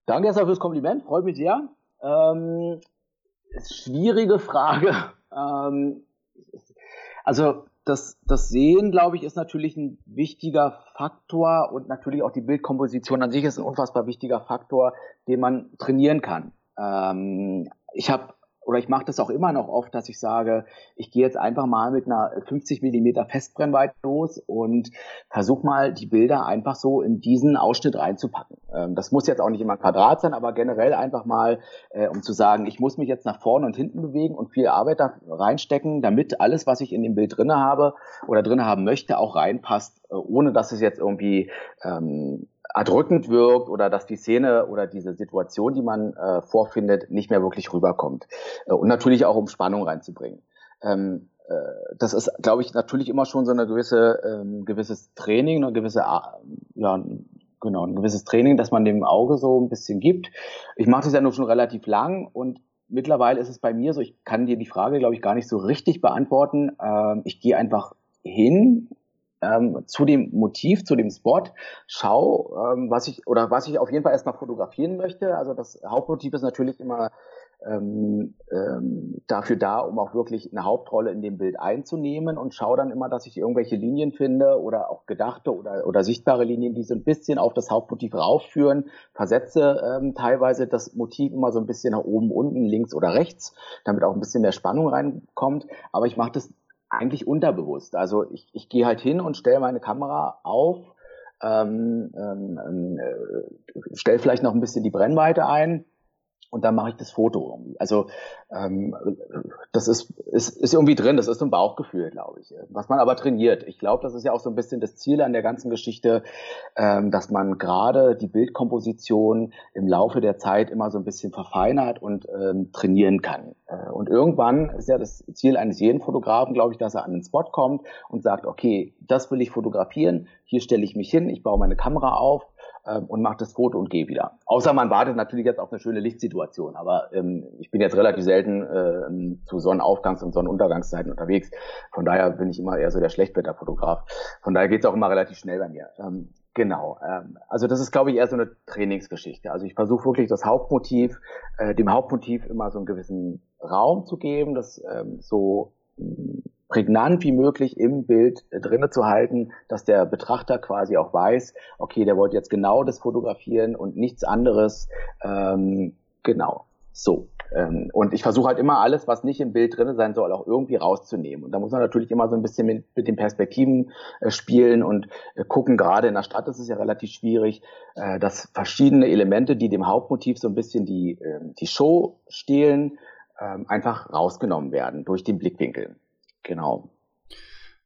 Danke erstmal fürs Kompliment, freut mich sehr. Ähm, schwierige Frage. Ähm, also das, das Sehen, glaube ich, ist natürlich ein wichtiger Faktor und natürlich auch die Bildkomposition an sich ist ein unfassbar wichtiger Faktor, den man trainieren kann. Ähm, ich habe oder ich mache das auch immer noch oft, dass ich sage, ich gehe jetzt einfach mal mit einer 50 Millimeter Festbrennweite los und versuche mal die Bilder einfach so in diesen Ausschnitt reinzupacken. Ähm, das muss jetzt auch nicht immer Quadrat sein, aber generell einfach mal, äh, um zu sagen, ich muss mich jetzt nach vorne und hinten bewegen und viel Arbeit da reinstecken, damit alles, was ich in dem Bild drinne habe oder drinne haben möchte, auch reinpasst, äh, ohne dass es jetzt irgendwie ähm, erdrückend wirkt oder dass die Szene oder diese Situation, die man äh, vorfindet, nicht mehr wirklich rüberkommt. Äh, und natürlich auch, um Spannung reinzubringen. Ähm, äh, das ist, glaube ich, natürlich immer schon so eine gewisse, ähm, gewisses Training, eine gewisse, ja, genau, ein gewisses Training, das man dem Auge so ein bisschen gibt. Ich mache das ja nur schon relativ lang und mittlerweile ist es bei mir so, ich kann dir die Frage, glaube ich, gar nicht so richtig beantworten. Ähm, ich gehe einfach hin ähm, zu dem Motiv, zu dem Spot, schau, ähm, was ich oder was ich auf jeden Fall erstmal fotografieren möchte. Also das Hauptmotiv ist natürlich immer ähm, ähm, dafür da, um auch wirklich eine Hauptrolle in dem Bild einzunehmen und schaue dann immer, dass ich irgendwelche Linien finde oder auch gedachte oder, oder sichtbare Linien, die so ein bisschen auf das Hauptmotiv raufführen, versetze ähm, teilweise das Motiv immer so ein bisschen nach oben, unten, links oder rechts, damit auch ein bisschen mehr Spannung reinkommt. Aber ich mache das eigentlich unterbewusst. Also ich, ich gehe halt hin und stelle meine Kamera auf, ähm, ähm, äh, stelle vielleicht noch ein bisschen die Brennweite ein und dann mache ich das Foto irgendwie. Also ähm, das ist, ist, ist irgendwie drin, das ist so ein Bauchgefühl, glaube ich, was man aber trainiert. Ich glaube, das ist ja auch so ein bisschen das Ziel an der ganzen Geschichte, ähm, dass man gerade die Bildkomposition im Laufe der Zeit immer so ein bisschen verfeinert und ähm, trainieren kann. Äh, und irgendwann ist ja das Ziel eines jeden Fotografen, glaube ich, dass er an den Spot kommt und sagt, okay, das will ich fotografieren, hier stelle ich mich hin, ich baue meine Kamera auf ähm, und macht das Foto und gehe wieder. Außer man wartet natürlich jetzt auf eine schöne Lichtsituation. Aber ähm, ich bin jetzt relativ selten äh, zu Sonnenaufgangs- und Sonnenuntergangszeiten unterwegs. Von daher bin ich immer eher so der Schlechtwetterfotograf. Von daher geht es auch immer relativ schnell bei mir. Ähm, Genau. Ähm, also das ist, glaube ich, eher so eine Trainingsgeschichte. Also ich versuche wirklich das Hauptmotiv, äh, dem Hauptmotiv immer so einen gewissen Raum zu geben, das ähm, so prägnant wie möglich im Bild äh, drinne zu halten, dass der Betrachter quasi auch weiß, okay, der wollte jetzt genau das fotografieren und nichts anderes. Ähm, genau. So. Ähm, und ich versuche halt immer alles, was nicht im Bild drin sein soll, auch irgendwie rauszunehmen. Und da muss man natürlich immer so ein bisschen mit, mit den Perspektiven äh, spielen und äh, gucken. Gerade in der Stadt ist es ja relativ schwierig, äh, dass verschiedene Elemente, die dem Hauptmotiv so ein bisschen die, äh, die Show stehlen, ähm, einfach rausgenommen werden durch den Blickwinkel. Genau.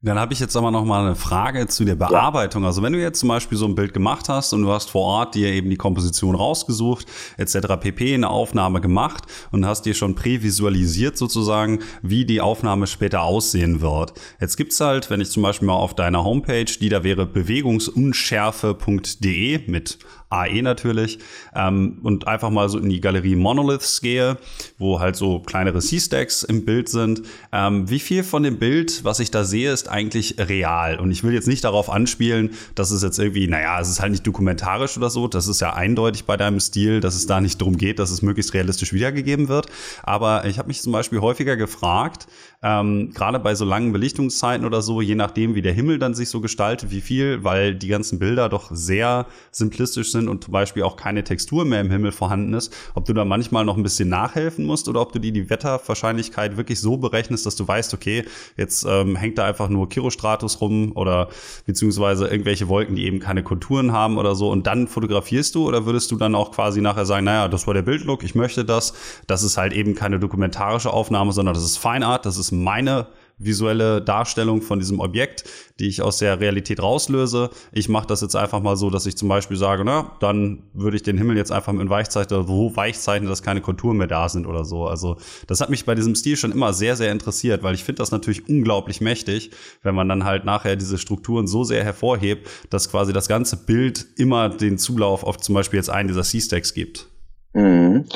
Dann habe ich jetzt aber noch mal eine Frage zu der Bearbeitung. Also wenn du jetzt zum Beispiel so ein Bild gemacht hast und du hast vor Ort dir eben die Komposition rausgesucht, etc. pp. eine Aufnahme gemacht und hast dir schon prävisualisiert sozusagen, wie die Aufnahme später aussehen wird. Jetzt gibt's halt, wenn ich zum Beispiel mal auf deiner Homepage, die da wäre bewegungsunschärfe.de mit AE natürlich, ähm, und einfach mal so in die Galerie Monoliths gehe, wo halt so kleinere C-Stacks im Bild sind. Ähm, wie viel von dem Bild, was ich da sehe, ist eigentlich real? Und ich will jetzt nicht darauf anspielen, dass es jetzt irgendwie, naja, es ist halt nicht dokumentarisch oder so. Das ist ja eindeutig bei deinem Stil, dass es da nicht darum geht, dass es möglichst realistisch wiedergegeben wird. Aber ich habe mich zum Beispiel häufiger gefragt, ähm, gerade bei so langen Belichtungszeiten oder so, je nachdem, wie der Himmel dann sich so gestaltet, wie viel, weil die ganzen Bilder doch sehr simplistisch sind und zum Beispiel auch keine Textur mehr im Himmel vorhanden ist, ob du da manchmal noch ein bisschen nachhelfen musst oder ob du dir die Wetterwahrscheinlichkeit wirklich so berechnest, dass du weißt, okay, jetzt ähm, hängt da einfach nur Kirostratus rum oder beziehungsweise irgendwelche Wolken, die eben keine Konturen haben oder so und dann fotografierst du oder würdest du dann auch quasi nachher sagen, naja, das war der Bildlook, ich möchte das, das ist halt eben keine dokumentarische Aufnahme, sondern das ist Fine Art, das ist meine visuelle Darstellung von diesem Objekt, die ich aus der Realität rauslöse. Ich mache das jetzt einfach mal so, dass ich zum Beispiel sage, na, dann würde ich den Himmel jetzt einfach mit Weichzeichner so weichzeichnen, dass keine Konturen mehr da sind oder so. Also das hat mich bei diesem Stil schon immer sehr, sehr interessiert, weil ich finde das natürlich unglaublich mächtig, wenn man dann halt nachher diese Strukturen so sehr hervorhebt, dass quasi das ganze Bild immer den Zulauf auf zum Beispiel jetzt einen dieser C-Stacks gibt. Mhm.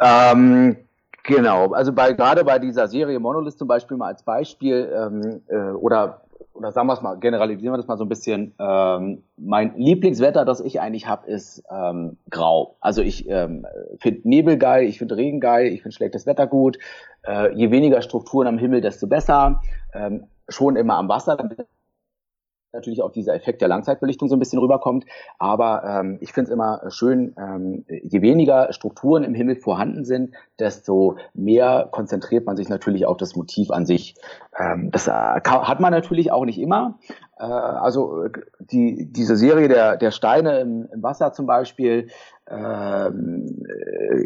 Ähm Genau, also bei, gerade bei dieser Serie Monolith zum Beispiel mal als Beispiel ähm, äh, oder oder sagen wir es mal, generalisieren wir das mal so ein bisschen. Ähm, mein Lieblingswetter, das ich eigentlich habe, ist ähm, grau. Also ich ähm, finde Nebel geil, ich finde Regen geil, ich finde schlechtes Wetter gut. Äh, je weniger Strukturen am Himmel, desto besser. Ähm, schon immer am Wasser, damit natürlich auch dieser Effekt der Langzeitbelichtung so ein bisschen rüberkommt. Aber ähm, ich finde es immer schön, ähm, je weniger Strukturen im Himmel vorhanden sind, desto mehr konzentriert man sich natürlich auf das Motiv an sich. Ähm, das äh, hat man natürlich auch nicht immer. Äh, also die, diese Serie der, der Steine im, im Wasser zum Beispiel ähm,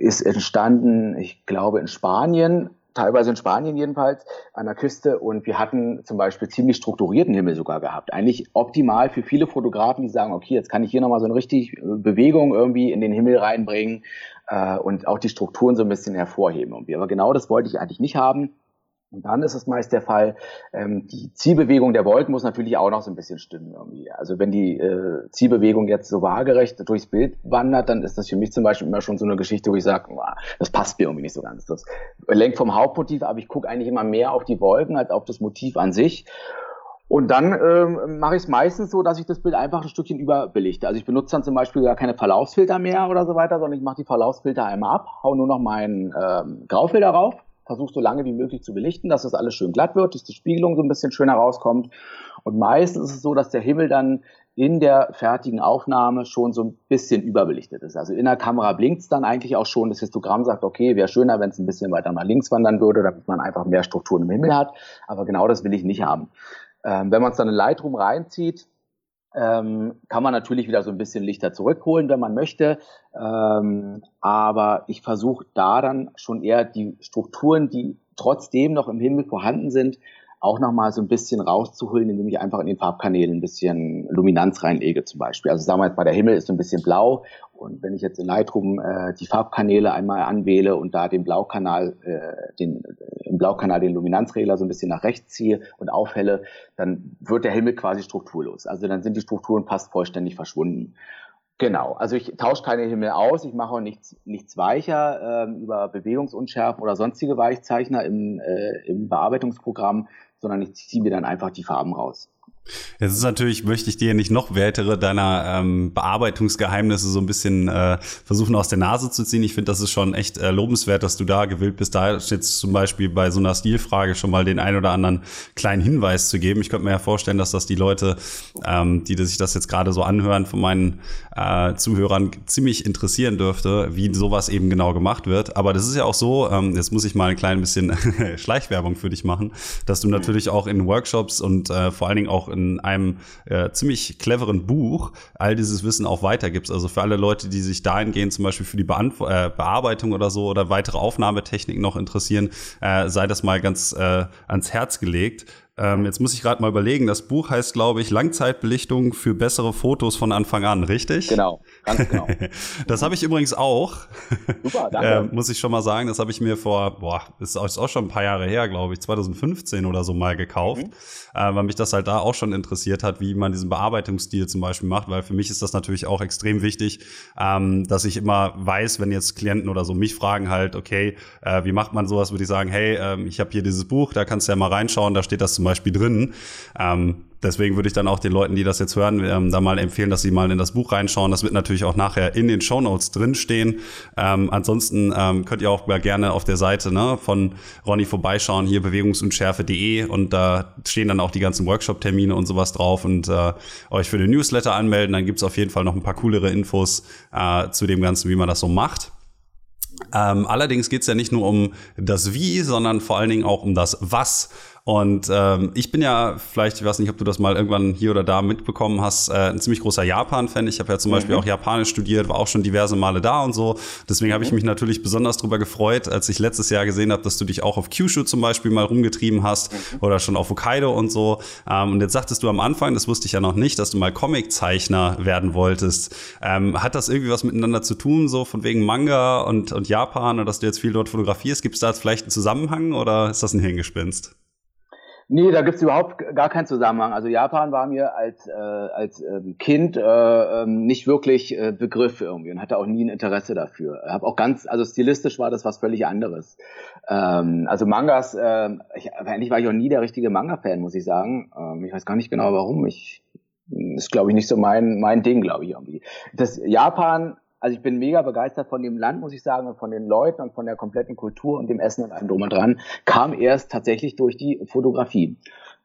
ist entstanden, ich glaube, in Spanien teilweise in Spanien jedenfalls, an der Küste. Und wir hatten zum Beispiel ziemlich strukturierten Himmel sogar gehabt. Eigentlich optimal für viele Fotografen, die sagen, okay, jetzt kann ich hier nochmal so eine richtig äh, Bewegung irgendwie in den Himmel reinbringen äh, und auch die Strukturen so ein bisschen hervorheben. Irgendwie. Aber genau das wollte ich eigentlich nicht haben. Und dann ist es meist der Fall, ähm, die Zielbewegung der Wolken muss natürlich auch noch so ein bisschen stimmen irgendwie. Also wenn die äh, Zielbewegung jetzt so waagerecht durchs Bild wandert, dann ist das für mich zum Beispiel immer schon so eine Geschichte, wo ich sage, das passt mir irgendwie nicht so ganz. Das lenkt vom Hauptmotiv, aber ich gucke eigentlich immer mehr auf die Wolken als auf das Motiv an sich. Und dann ähm, mache ich es meistens so, dass ich das Bild einfach ein Stückchen überbelichte. Also ich benutze dann zum Beispiel gar keine Verlaufsfilter mehr oder so weiter, sondern ich mache die Verlaufsfilter einmal ab, hau nur noch meinen ähm, Graufilter rauf versuche so lange wie möglich zu belichten, dass das alles schön glatt wird, dass die Spiegelung so ein bisschen schöner rauskommt. Und meistens ist es so, dass der Himmel dann in der fertigen Aufnahme schon so ein bisschen überbelichtet ist. Also in der Kamera blinkt es dann eigentlich auch schon. Das Histogramm sagt, okay, wäre schöner, wenn es ein bisschen weiter nach links wandern würde, damit man einfach mehr Strukturen im Himmel hat. Aber genau das will ich nicht haben. Ähm, wenn man es dann in Lightroom reinzieht, ähm, kann man natürlich wieder so ein bisschen Lichter zurückholen, wenn man möchte. Ähm, aber ich versuche da dann schon eher die Strukturen, die trotzdem noch im Himmel vorhanden sind, auch nochmal so ein bisschen rauszuholen, indem ich einfach in den Farbkanälen ein bisschen Luminanz reinlege zum Beispiel. Also sagen wir jetzt mal, der Himmel ist so ein bisschen blau und wenn ich jetzt in Lightroom äh, die Farbkanäle einmal anwähle und da den Blaukanal, äh, den, im Blaukanal den Luminanzregler so ein bisschen nach rechts ziehe und aufhelle, dann wird der Himmel quasi strukturlos. Also dann sind die Strukturen fast vollständig verschwunden. Genau, also ich tausche keine Himmel aus, ich mache auch nichts, nichts weicher ähm, über Bewegungsunschärfen oder sonstige Weichzeichner im, äh, im Bearbeitungsprogramm, sondern ich ziehe mir dann einfach die Farben raus. Jetzt ist natürlich, möchte ich dir nicht noch weitere deiner ähm, Bearbeitungsgeheimnisse so ein bisschen äh, versuchen aus der Nase zu ziehen. Ich finde, das ist schon echt äh, lobenswert, dass du da gewillt bist, da jetzt zum Beispiel bei so einer Stilfrage schon mal den ein oder anderen kleinen Hinweis zu geben. Ich könnte mir ja vorstellen, dass das die Leute, ähm, die sich das jetzt gerade so anhören, von meinen äh, Zuhörern ziemlich interessieren dürfte, wie sowas eben genau gemacht wird. Aber das ist ja auch so, ähm, jetzt muss ich mal ein klein bisschen Schleichwerbung für dich machen, dass du natürlich auch in Workshops und äh, vor allen Dingen auch in einem äh, ziemlich cleveren Buch all dieses Wissen auch weitergibst. Also für alle Leute, die sich dahingehend zum Beispiel für die Beantw äh, Bearbeitung oder so oder weitere Aufnahmetechniken noch interessieren, äh, sei das mal ganz äh, ans Herz gelegt. Ähm, jetzt muss ich gerade mal überlegen, das Buch heißt, glaube ich, Langzeitbelichtung für bessere Fotos von Anfang an, richtig? Genau, ganz genau. das habe ich übrigens auch. Super, danke. äh, muss ich schon mal sagen, das habe ich mir vor, boah, ist auch schon ein paar Jahre her, glaube ich, 2015 oder so mal gekauft, mhm. äh, weil mich das halt da auch schon interessiert hat, wie man diesen Bearbeitungsstil zum Beispiel macht, weil für mich ist das natürlich auch extrem wichtig, ähm, dass ich immer weiß, wenn jetzt Klienten oder so mich fragen halt, okay, äh, wie macht man sowas, würde ich sagen, hey, ähm, ich habe hier dieses Buch, da kannst du ja mal reinschauen, da steht das zum Beispiel drin. Ähm, deswegen würde ich dann auch den Leuten, die das jetzt hören, ähm, da mal empfehlen, dass sie mal in das Buch reinschauen. Das wird natürlich auch nachher in den Show Notes drinstehen. Ähm, ansonsten ähm, könnt ihr auch gerne auf der Seite ne, von Ronny vorbeischauen, hier bewegungsunschärfe.de und da stehen dann auch die ganzen Workshop-Termine und sowas drauf und äh, euch für den Newsletter anmelden. Dann gibt's auf jeden Fall noch ein paar coolere Infos äh, zu dem Ganzen, wie man das so macht. Ähm, allerdings geht's ja nicht nur um das Wie, sondern vor allen Dingen auch um das Was. Und ähm, ich bin ja, vielleicht, ich weiß nicht, ob du das mal irgendwann hier oder da mitbekommen hast, äh, ein ziemlich großer Japan-Fan. Ich habe ja zum mhm. Beispiel auch Japanisch studiert, war auch schon diverse Male da und so. Deswegen mhm. habe ich mich natürlich besonders darüber gefreut, als ich letztes Jahr gesehen habe, dass du dich auch auf Kyushu zum Beispiel mal rumgetrieben hast mhm. oder schon auf Hokkaido und so. Ähm, und jetzt sagtest du am Anfang, das wusste ich ja noch nicht, dass du mal Comiczeichner werden wolltest. Ähm, hat das irgendwie was miteinander zu tun, so von wegen Manga und, und Japan oder dass du jetzt viel dort fotografierst? Gibt es da jetzt vielleicht einen Zusammenhang oder ist das ein Hirngespinst? Nee, da gibt's überhaupt gar keinen Zusammenhang. Also Japan war mir als, äh, als ähm, Kind äh, ähm, nicht wirklich äh, Begriff irgendwie und hatte auch nie ein Interesse dafür. Hab auch ganz, also stilistisch war das was völlig anderes. Ähm, also Mangas, äh, ich, eigentlich war ich auch nie der richtige Manga-Fan, muss ich sagen. Ähm, ich weiß gar nicht genau warum. Ich ist, glaube ich, nicht so mein, mein Ding, glaube ich, irgendwie. Das Japan also ich bin mega begeistert von dem Land, muss ich sagen, und von den Leuten und von der kompletten Kultur und dem Essen und allem drum und dran. Kam erst tatsächlich durch die Fotografie.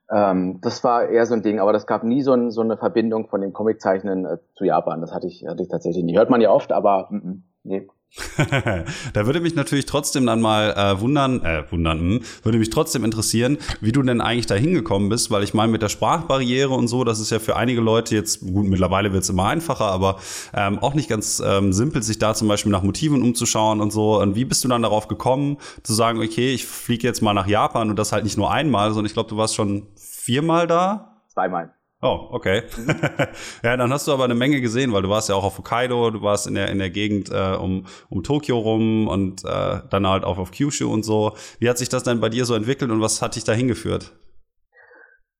Ähm, das war eher so ein Ding, aber das gab nie so, ein, so eine Verbindung von den Comiczeichnen äh, zu Japan. Das hatte ich, hatte ich tatsächlich nie. Hört man ja oft, aber mm, mm, nee. da würde mich natürlich trotzdem dann mal äh, wundern, äh, wundern, hm, würde mich trotzdem interessieren, wie du denn eigentlich da hingekommen bist, weil ich meine, mit der Sprachbarriere und so, das ist ja für einige Leute jetzt, gut, mittlerweile wird es immer einfacher, aber ähm, auch nicht ganz ähm, simpel, sich da zum Beispiel nach Motiven umzuschauen und so. Und wie bist du dann darauf gekommen, zu sagen, okay, ich fliege jetzt mal nach Japan und das halt nicht nur einmal, sondern ich glaube, du warst schon viermal da? Zweimal. Oh, okay. Mhm. ja, dann hast du aber eine Menge gesehen, weil du warst ja auch auf Hokkaido, du warst in der, in der Gegend äh, um, um Tokio rum und äh, dann halt auch auf Kyushu und so. Wie hat sich das denn bei dir so entwickelt und was hat dich da hingeführt?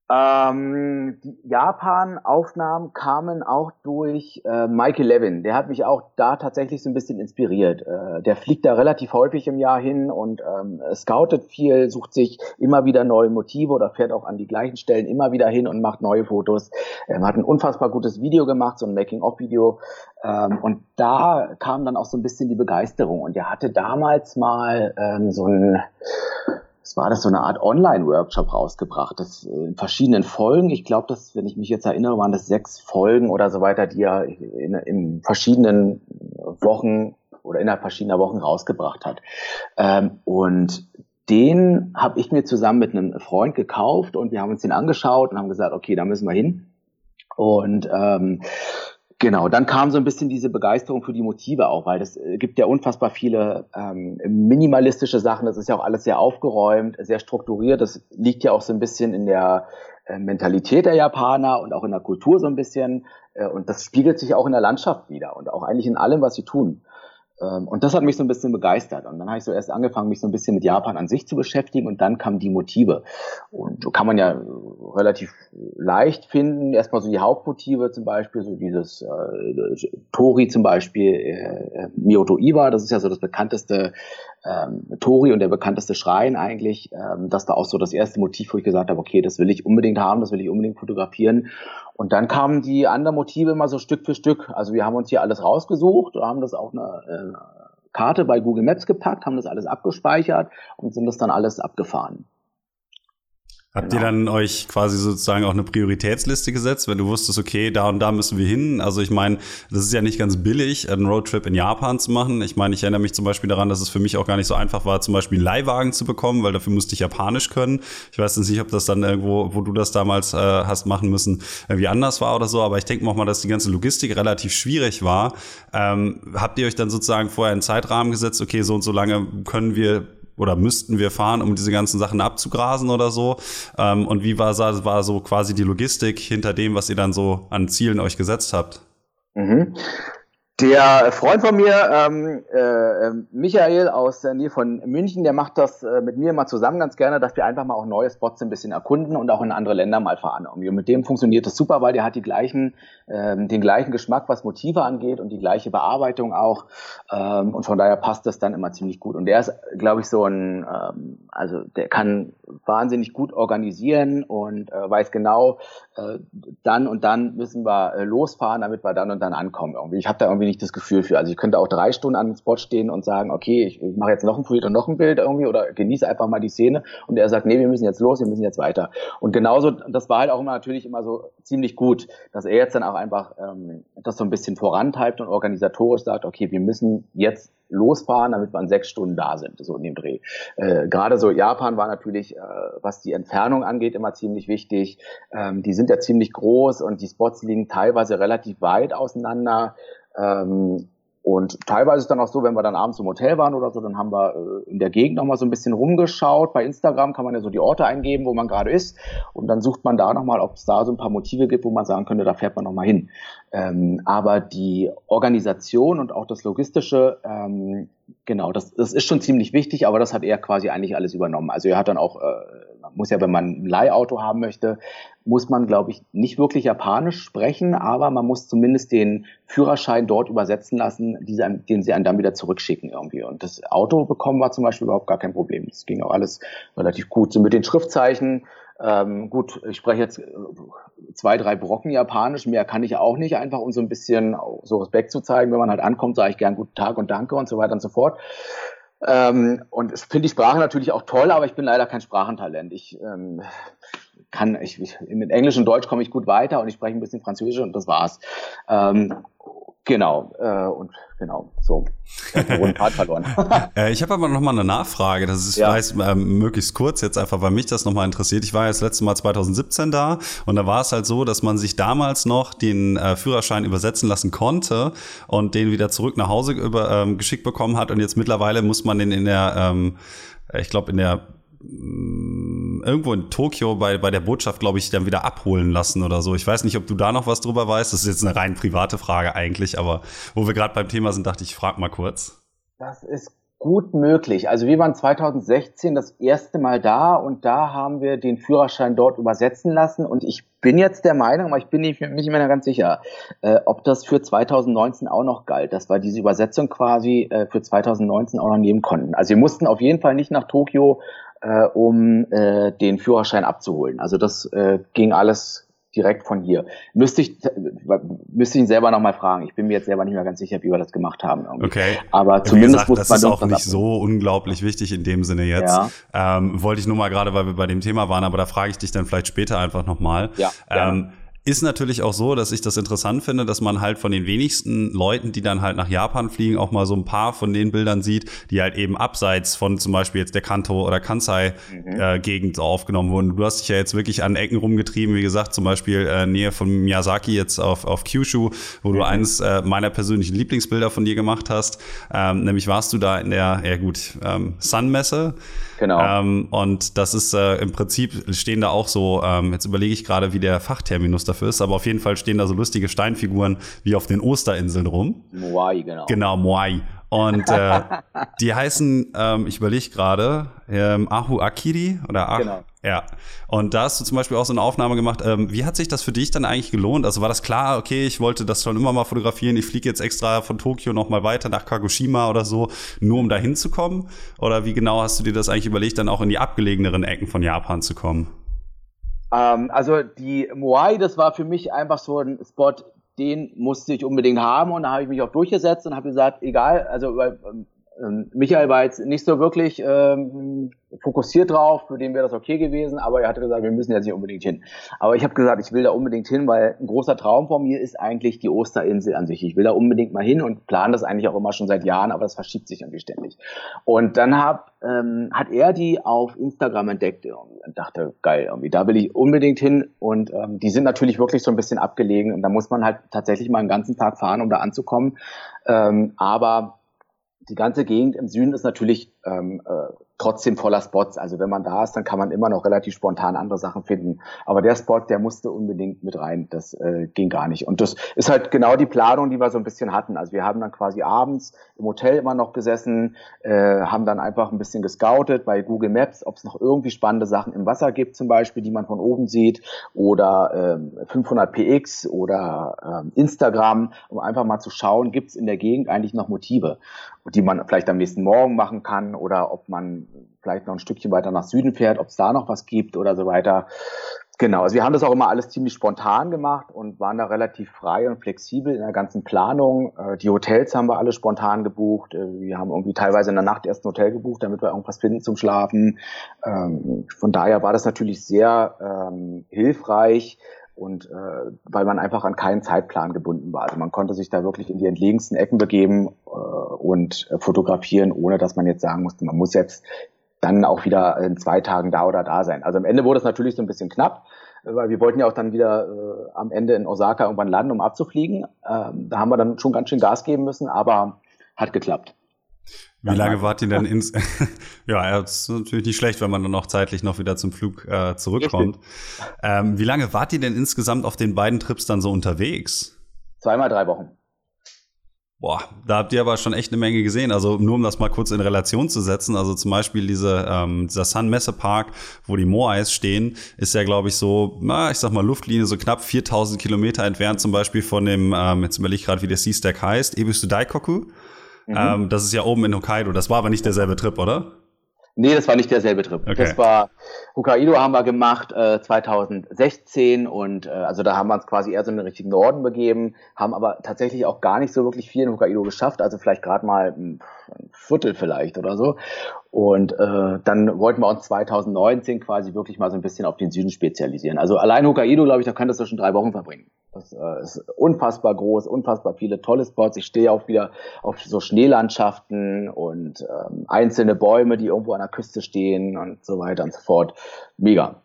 Ähm, die Japan-Aufnahmen kamen auch durch äh, Michael Levin. Der hat mich auch da tatsächlich so ein bisschen inspiriert. Äh, der fliegt da relativ häufig im Jahr hin und ähm, scoutet viel, sucht sich immer wieder neue Motive oder fährt auch an die gleichen Stellen immer wieder hin und macht neue Fotos. Er hat ein unfassbar gutes Video gemacht, so ein Making-of-Video. Ähm, und da kam dann auch so ein bisschen die Begeisterung. Und er hatte damals mal ähm, so ein was war das, so eine Art Online-Workshop rausgebracht. Das in verschiedenen Folgen. Ich glaube, dass, wenn ich mich jetzt erinnere, waren das sechs Folgen oder so weiter, die er in, in verschiedenen Wochen oder innerhalb verschiedener Wochen rausgebracht hat. Ähm, und den habe ich mir zusammen mit einem Freund gekauft und wir haben uns den angeschaut und haben gesagt, okay, da müssen wir hin. Und ähm, Genau, dann kam so ein bisschen diese Begeisterung für die Motive auch, weil das äh, gibt ja unfassbar viele ähm, minimalistische Sachen. Das ist ja auch alles sehr aufgeräumt, sehr strukturiert. Das liegt ja auch so ein bisschen in der äh, Mentalität der Japaner und auch in der Kultur so ein bisschen. Äh, und das spiegelt sich auch in der Landschaft wieder und auch eigentlich in allem, was sie tun. Ähm, und das hat mich so ein bisschen begeistert. Und dann habe ich so erst angefangen, mich so ein bisschen mit Japan an sich zu beschäftigen und dann kamen die Motive. Und so kann man ja relativ leicht finden. Erstmal so die Hauptmotive zum Beispiel, so dieses äh, Tori zum Beispiel, äh, äh, Miyoto Iwa, das ist ja so das bekannteste ähm, Tori und der bekannteste Schrein eigentlich. Ähm, das war auch so das erste Motiv, wo ich gesagt habe, okay, das will ich unbedingt haben, das will ich unbedingt fotografieren. Und dann kamen die anderen Motive immer so Stück für Stück. Also wir haben uns hier alles rausgesucht, haben das auf eine äh, Karte bei Google Maps gepackt, haben das alles abgespeichert und sind das dann alles abgefahren. Habt genau. ihr dann euch quasi sozusagen auch eine Prioritätsliste gesetzt, wenn du wusstest, okay, da und da müssen wir hin? Also ich meine, das ist ja nicht ganz billig, einen Roadtrip in Japan zu machen. Ich meine, ich erinnere mich zum Beispiel daran, dass es für mich auch gar nicht so einfach war, zum Beispiel einen Leihwagen zu bekommen, weil dafür musste ich Japanisch können. Ich weiß nicht, ob das dann irgendwo, wo du das damals äh, hast machen müssen, irgendwie anders war oder so, aber ich denke mal, dass die ganze Logistik relativ schwierig war. Ähm, habt ihr euch dann sozusagen vorher einen Zeitrahmen gesetzt, okay, so und so lange können wir oder müssten wir fahren, um diese ganzen Sachen abzugrasen oder so? Ähm, und wie war, war so quasi die Logistik hinter dem, was ihr dann so an Zielen euch gesetzt habt? Mhm. Der Freund von mir, ähm, äh, Michael aus der Nähe von München, der macht das äh, mit mir mal zusammen ganz gerne, dass wir einfach mal auch neue Spots ein bisschen erkunden und auch in andere Länder mal fahren. Und mit dem funktioniert das super, weil der hat die gleichen, ähm, den gleichen Geschmack, was Motive angeht und die gleiche Bearbeitung auch. Ähm, und von daher passt das dann immer ziemlich gut. Und der ist, glaube ich, so ein, ähm, also der kann wahnsinnig gut organisieren und äh, weiß genau, äh, dann und dann müssen wir äh, losfahren, damit wir dann und dann ankommen. Irgendwie. Ich habe da irgendwie nicht das Gefühl für. Also ich könnte auch drei Stunden an dem Spot stehen und sagen, okay, ich, mache jetzt noch ein Bild und noch ein Bild irgendwie oder genieße einfach mal die Szene. Und er sagt, nee, wir müssen jetzt los, wir müssen jetzt weiter. Und genauso, das war halt auch immer natürlich immer so ziemlich gut, dass er jetzt dann auch einfach ähm, das so ein bisschen vorantreibt und organisatorisch sagt, okay, wir müssen jetzt losfahren, damit wir in sechs Stunden da sind, so in dem Dreh. Äh, Gerade so Japan war natürlich, äh, was die Entfernung angeht, immer ziemlich wichtig. Ähm, die sind ja ziemlich groß und die Spots liegen teilweise relativ weit auseinander. Ähm, und teilweise ist dann auch so, wenn wir dann abends im Hotel waren oder so, dann haben wir äh, in der Gegend nochmal so ein bisschen rumgeschaut. Bei Instagram kann man ja so die Orte eingeben, wo man gerade ist. Und dann sucht man da nochmal, ob es da so ein paar Motive gibt, wo man sagen könnte, da fährt man nochmal hin. Ähm, aber die Organisation und auch das Logistische, ähm, genau, das, das ist schon ziemlich wichtig, aber das hat er quasi eigentlich alles übernommen. Also er hat dann auch, äh, muss ja, wenn man ein Leihauto haben möchte, muss man, glaube ich, nicht wirklich Japanisch sprechen, aber man muss zumindest den Führerschein dort übersetzen lassen, die, den sie einen dann wieder zurückschicken irgendwie. Und das Auto bekommen war zum Beispiel überhaupt gar kein Problem. Das ging auch alles relativ gut. So mit den Schriftzeichen, ähm, gut, ich spreche jetzt äh, zwei, drei Brocken Japanisch, mehr kann ich auch nicht, einfach um so ein bisschen so Respekt zu zeigen. Wenn man halt ankommt, sage ich gern guten Tag und danke und so weiter und so fort. Ähm, und finde die Sprache natürlich auch toll, aber ich bin leider kein Sprachentalent. Ich ähm, kann, ich, ich, mit Englisch und Deutsch komme ich gut weiter und ich spreche ein bisschen Französisch und das war's. Ähm, Genau, äh, und genau, so. Part verloren. äh, ich habe aber noch mal eine Nachfrage. Das ist ja. vielleicht ähm, möglichst kurz jetzt einfach, weil mich das noch mal interessiert. Ich war ja das letzte Mal 2017 da und da war es halt so, dass man sich damals noch den äh, Führerschein übersetzen lassen konnte und den wieder zurück nach Hause über, ähm, geschickt bekommen hat und jetzt mittlerweile muss man den in der, ähm, ich glaube in der irgendwo in Tokio bei, bei der Botschaft, glaube ich, dann wieder abholen lassen oder so. Ich weiß nicht, ob du da noch was drüber weißt. Das ist jetzt eine rein private Frage eigentlich, aber wo wir gerade beim Thema sind, dachte ich, ich frage mal kurz. Das ist gut möglich. Also wir waren 2016 das erste Mal da und da haben wir den Führerschein dort übersetzen lassen und ich bin jetzt der Meinung, aber ich bin nicht, nicht mehr ganz sicher, äh, ob das für 2019 auch noch galt, dass wir diese Übersetzung quasi äh, für 2019 auch noch nehmen konnten. Also wir mussten auf jeden Fall nicht nach Tokio äh, um äh, den Führerschein abzuholen. Also das äh, ging alles direkt von hier. Müsste ich, müsste ich ihn selber nochmal fragen. Ich bin mir jetzt selber nicht mehr ganz sicher, wie wir das gemacht haben. Irgendwie. Okay. Aber zumindest gesagt, muss man das ist auch nicht so unglaublich wichtig in dem Sinne jetzt. Ja. Ähm, wollte ich nur mal gerade, weil wir bei dem Thema waren, aber da frage ich dich dann vielleicht später einfach nochmal. Ja. Ähm, ist natürlich auch so, dass ich das interessant finde, dass man halt von den wenigsten Leuten, die dann halt nach Japan fliegen, auch mal so ein paar von den Bildern sieht, die halt eben abseits von zum Beispiel jetzt der Kanto oder Kansai-Gegend mhm. äh, aufgenommen wurden. Du hast dich ja jetzt wirklich an Ecken rumgetrieben, wie gesagt, zum Beispiel äh, Nähe von Miyazaki jetzt auf, auf Kyushu, wo mhm. du eines äh, meiner persönlichen Lieblingsbilder von dir gemacht hast. Ähm, nämlich warst du da in der, ja gut, ähm, Sun-Messe. Genau. Ähm, und das ist äh, im Prinzip stehen da auch so, ähm, jetzt überlege ich gerade, wie der Fachterminus dafür ist, aber auf jeden Fall stehen da so lustige Steinfiguren wie auf den Osterinseln rum. Moai, genau. Genau, Moai. Und äh, die heißen, ähm, ich überlege gerade, ähm, Ahu Akiri oder Ahu. Genau. Ja. Und da hast du zum Beispiel auch so eine Aufnahme gemacht. Ähm, wie hat sich das für dich dann eigentlich gelohnt? Also war das klar, okay, ich wollte das schon immer mal fotografieren, ich fliege jetzt extra von Tokio nochmal weiter nach Kagoshima oder so, nur um da hinzukommen? Oder wie genau hast du dir das eigentlich überlegt, dann auch in die abgelegeneren Ecken von Japan zu kommen? Ähm, also die Moai, das war für mich einfach so ein Spot, den musste ich unbedingt haben und da habe ich mich auch durchgesetzt und habe gesagt, egal, also ähm, Michael war jetzt nicht so wirklich ähm, fokussiert drauf, für den wäre das okay gewesen, aber er hatte gesagt, wir müssen jetzt nicht unbedingt hin. Aber ich habe gesagt, ich will da unbedingt hin, weil ein großer Traum von mir ist eigentlich die Osterinsel an sich. Ich will da unbedingt mal hin und plane das eigentlich auch immer schon seit Jahren, aber das verschiebt sich irgendwie ständig. Und dann hab, ähm, hat er die auf Instagram entdeckt und dachte, geil, irgendwie, da will ich unbedingt hin und ähm, die sind natürlich wirklich so ein bisschen abgelegen und da muss man halt tatsächlich mal einen ganzen Tag fahren, um da anzukommen. Ähm, aber die ganze Gegend im Süden ist natürlich ähm, äh, trotzdem voller Spots. Also wenn man da ist, dann kann man immer noch relativ spontan andere Sachen finden. Aber der Spot, der musste unbedingt mit rein. Das äh, ging gar nicht. Und das ist halt genau die Planung, die wir so ein bisschen hatten. Also wir haben dann quasi abends im Hotel immer noch gesessen, äh, haben dann einfach ein bisschen gescoutet bei Google Maps, ob es noch irgendwie spannende Sachen im Wasser gibt, zum Beispiel, die man von oben sieht, oder äh, 500 px oder äh, Instagram, um einfach mal zu schauen, gibt es in der Gegend eigentlich noch Motive, die man vielleicht am nächsten Morgen machen kann oder ob man vielleicht noch ein Stückchen weiter nach Süden fährt, ob es da noch was gibt oder so weiter. Genau, also wir haben das auch immer alles ziemlich spontan gemacht und waren da relativ frei und flexibel in der ganzen Planung. Äh, die Hotels haben wir alle spontan gebucht. Äh, wir haben irgendwie teilweise in der Nacht erst ein Hotel gebucht, damit wir irgendwas finden zum Schlafen. Ähm, von daher war das natürlich sehr ähm, hilfreich und äh, weil man einfach an keinen Zeitplan gebunden war. Also man konnte sich da wirklich in die entlegensten Ecken begeben äh, und äh, fotografieren, ohne dass man jetzt sagen musste, man muss jetzt dann auch wieder in zwei Tagen da oder da sein. Also am Ende wurde es natürlich so ein bisschen knapp, äh, weil wir wollten ja auch dann wieder äh, am Ende in Osaka irgendwann landen, um abzufliegen. Ähm, da haben wir dann schon ganz schön Gas geben müssen, aber hat geklappt. Wie lange wart ihr denn ins? ja, es ist natürlich nicht schlecht, wenn man dann noch zeitlich noch wieder zum Flug äh, zurückkommt. Ähm, wie lange wart ihr denn insgesamt auf den beiden Trips dann so unterwegs? Zweimal drei Wochen. Boah, da habt ihr aber schon echt eine Menge gesehen. Also nur um das mal kurz in Relation zu setzen. Also zum Beispiel diese, ähm, dieser Sun Messe Park, wo die Moais stehen, ist ja, glaube ich, so, na, ich sag mal, Luftlinie so knapp 4000 Kilometer entfernt zum Beispiel von dem, ähm, jetzt überlege ich gerade, wie der Sea-Stack heißt, Ebisu Daikoku. Mhm. Ähm, das ist ja oben in Hokkaido. Das war aber nicht derselbe Trip, oder? Nee, das war nicht derselbe Trip. Okay. Das war Hokkaido haben wir gemacht äh, 2016 und äh, also da haben wir uns quasi eher so in den richtigen Norden begeben, haben aber tatsächlich auch gar nicht so wirklich viel in Hokkaido geschafft, also vielleicht gerade mal ein Viertel vielleicht oder so. Und äh, dann wollten wir uns 2019 quasi wirklich mal so ein bisschen auf den Süden spezialisieren. Also allein Hokkaido, glaube ich, da könntest du schon drei Wochen verbringen. Das äh, ist unfassbar groß, unfassbar viele tolle Spots. Ich stehe auch wieder auf so Schneelandschaften und ähm, einzelne Bäume, die irgendwo an der Küste stehen und so weiter und so fort. Mega.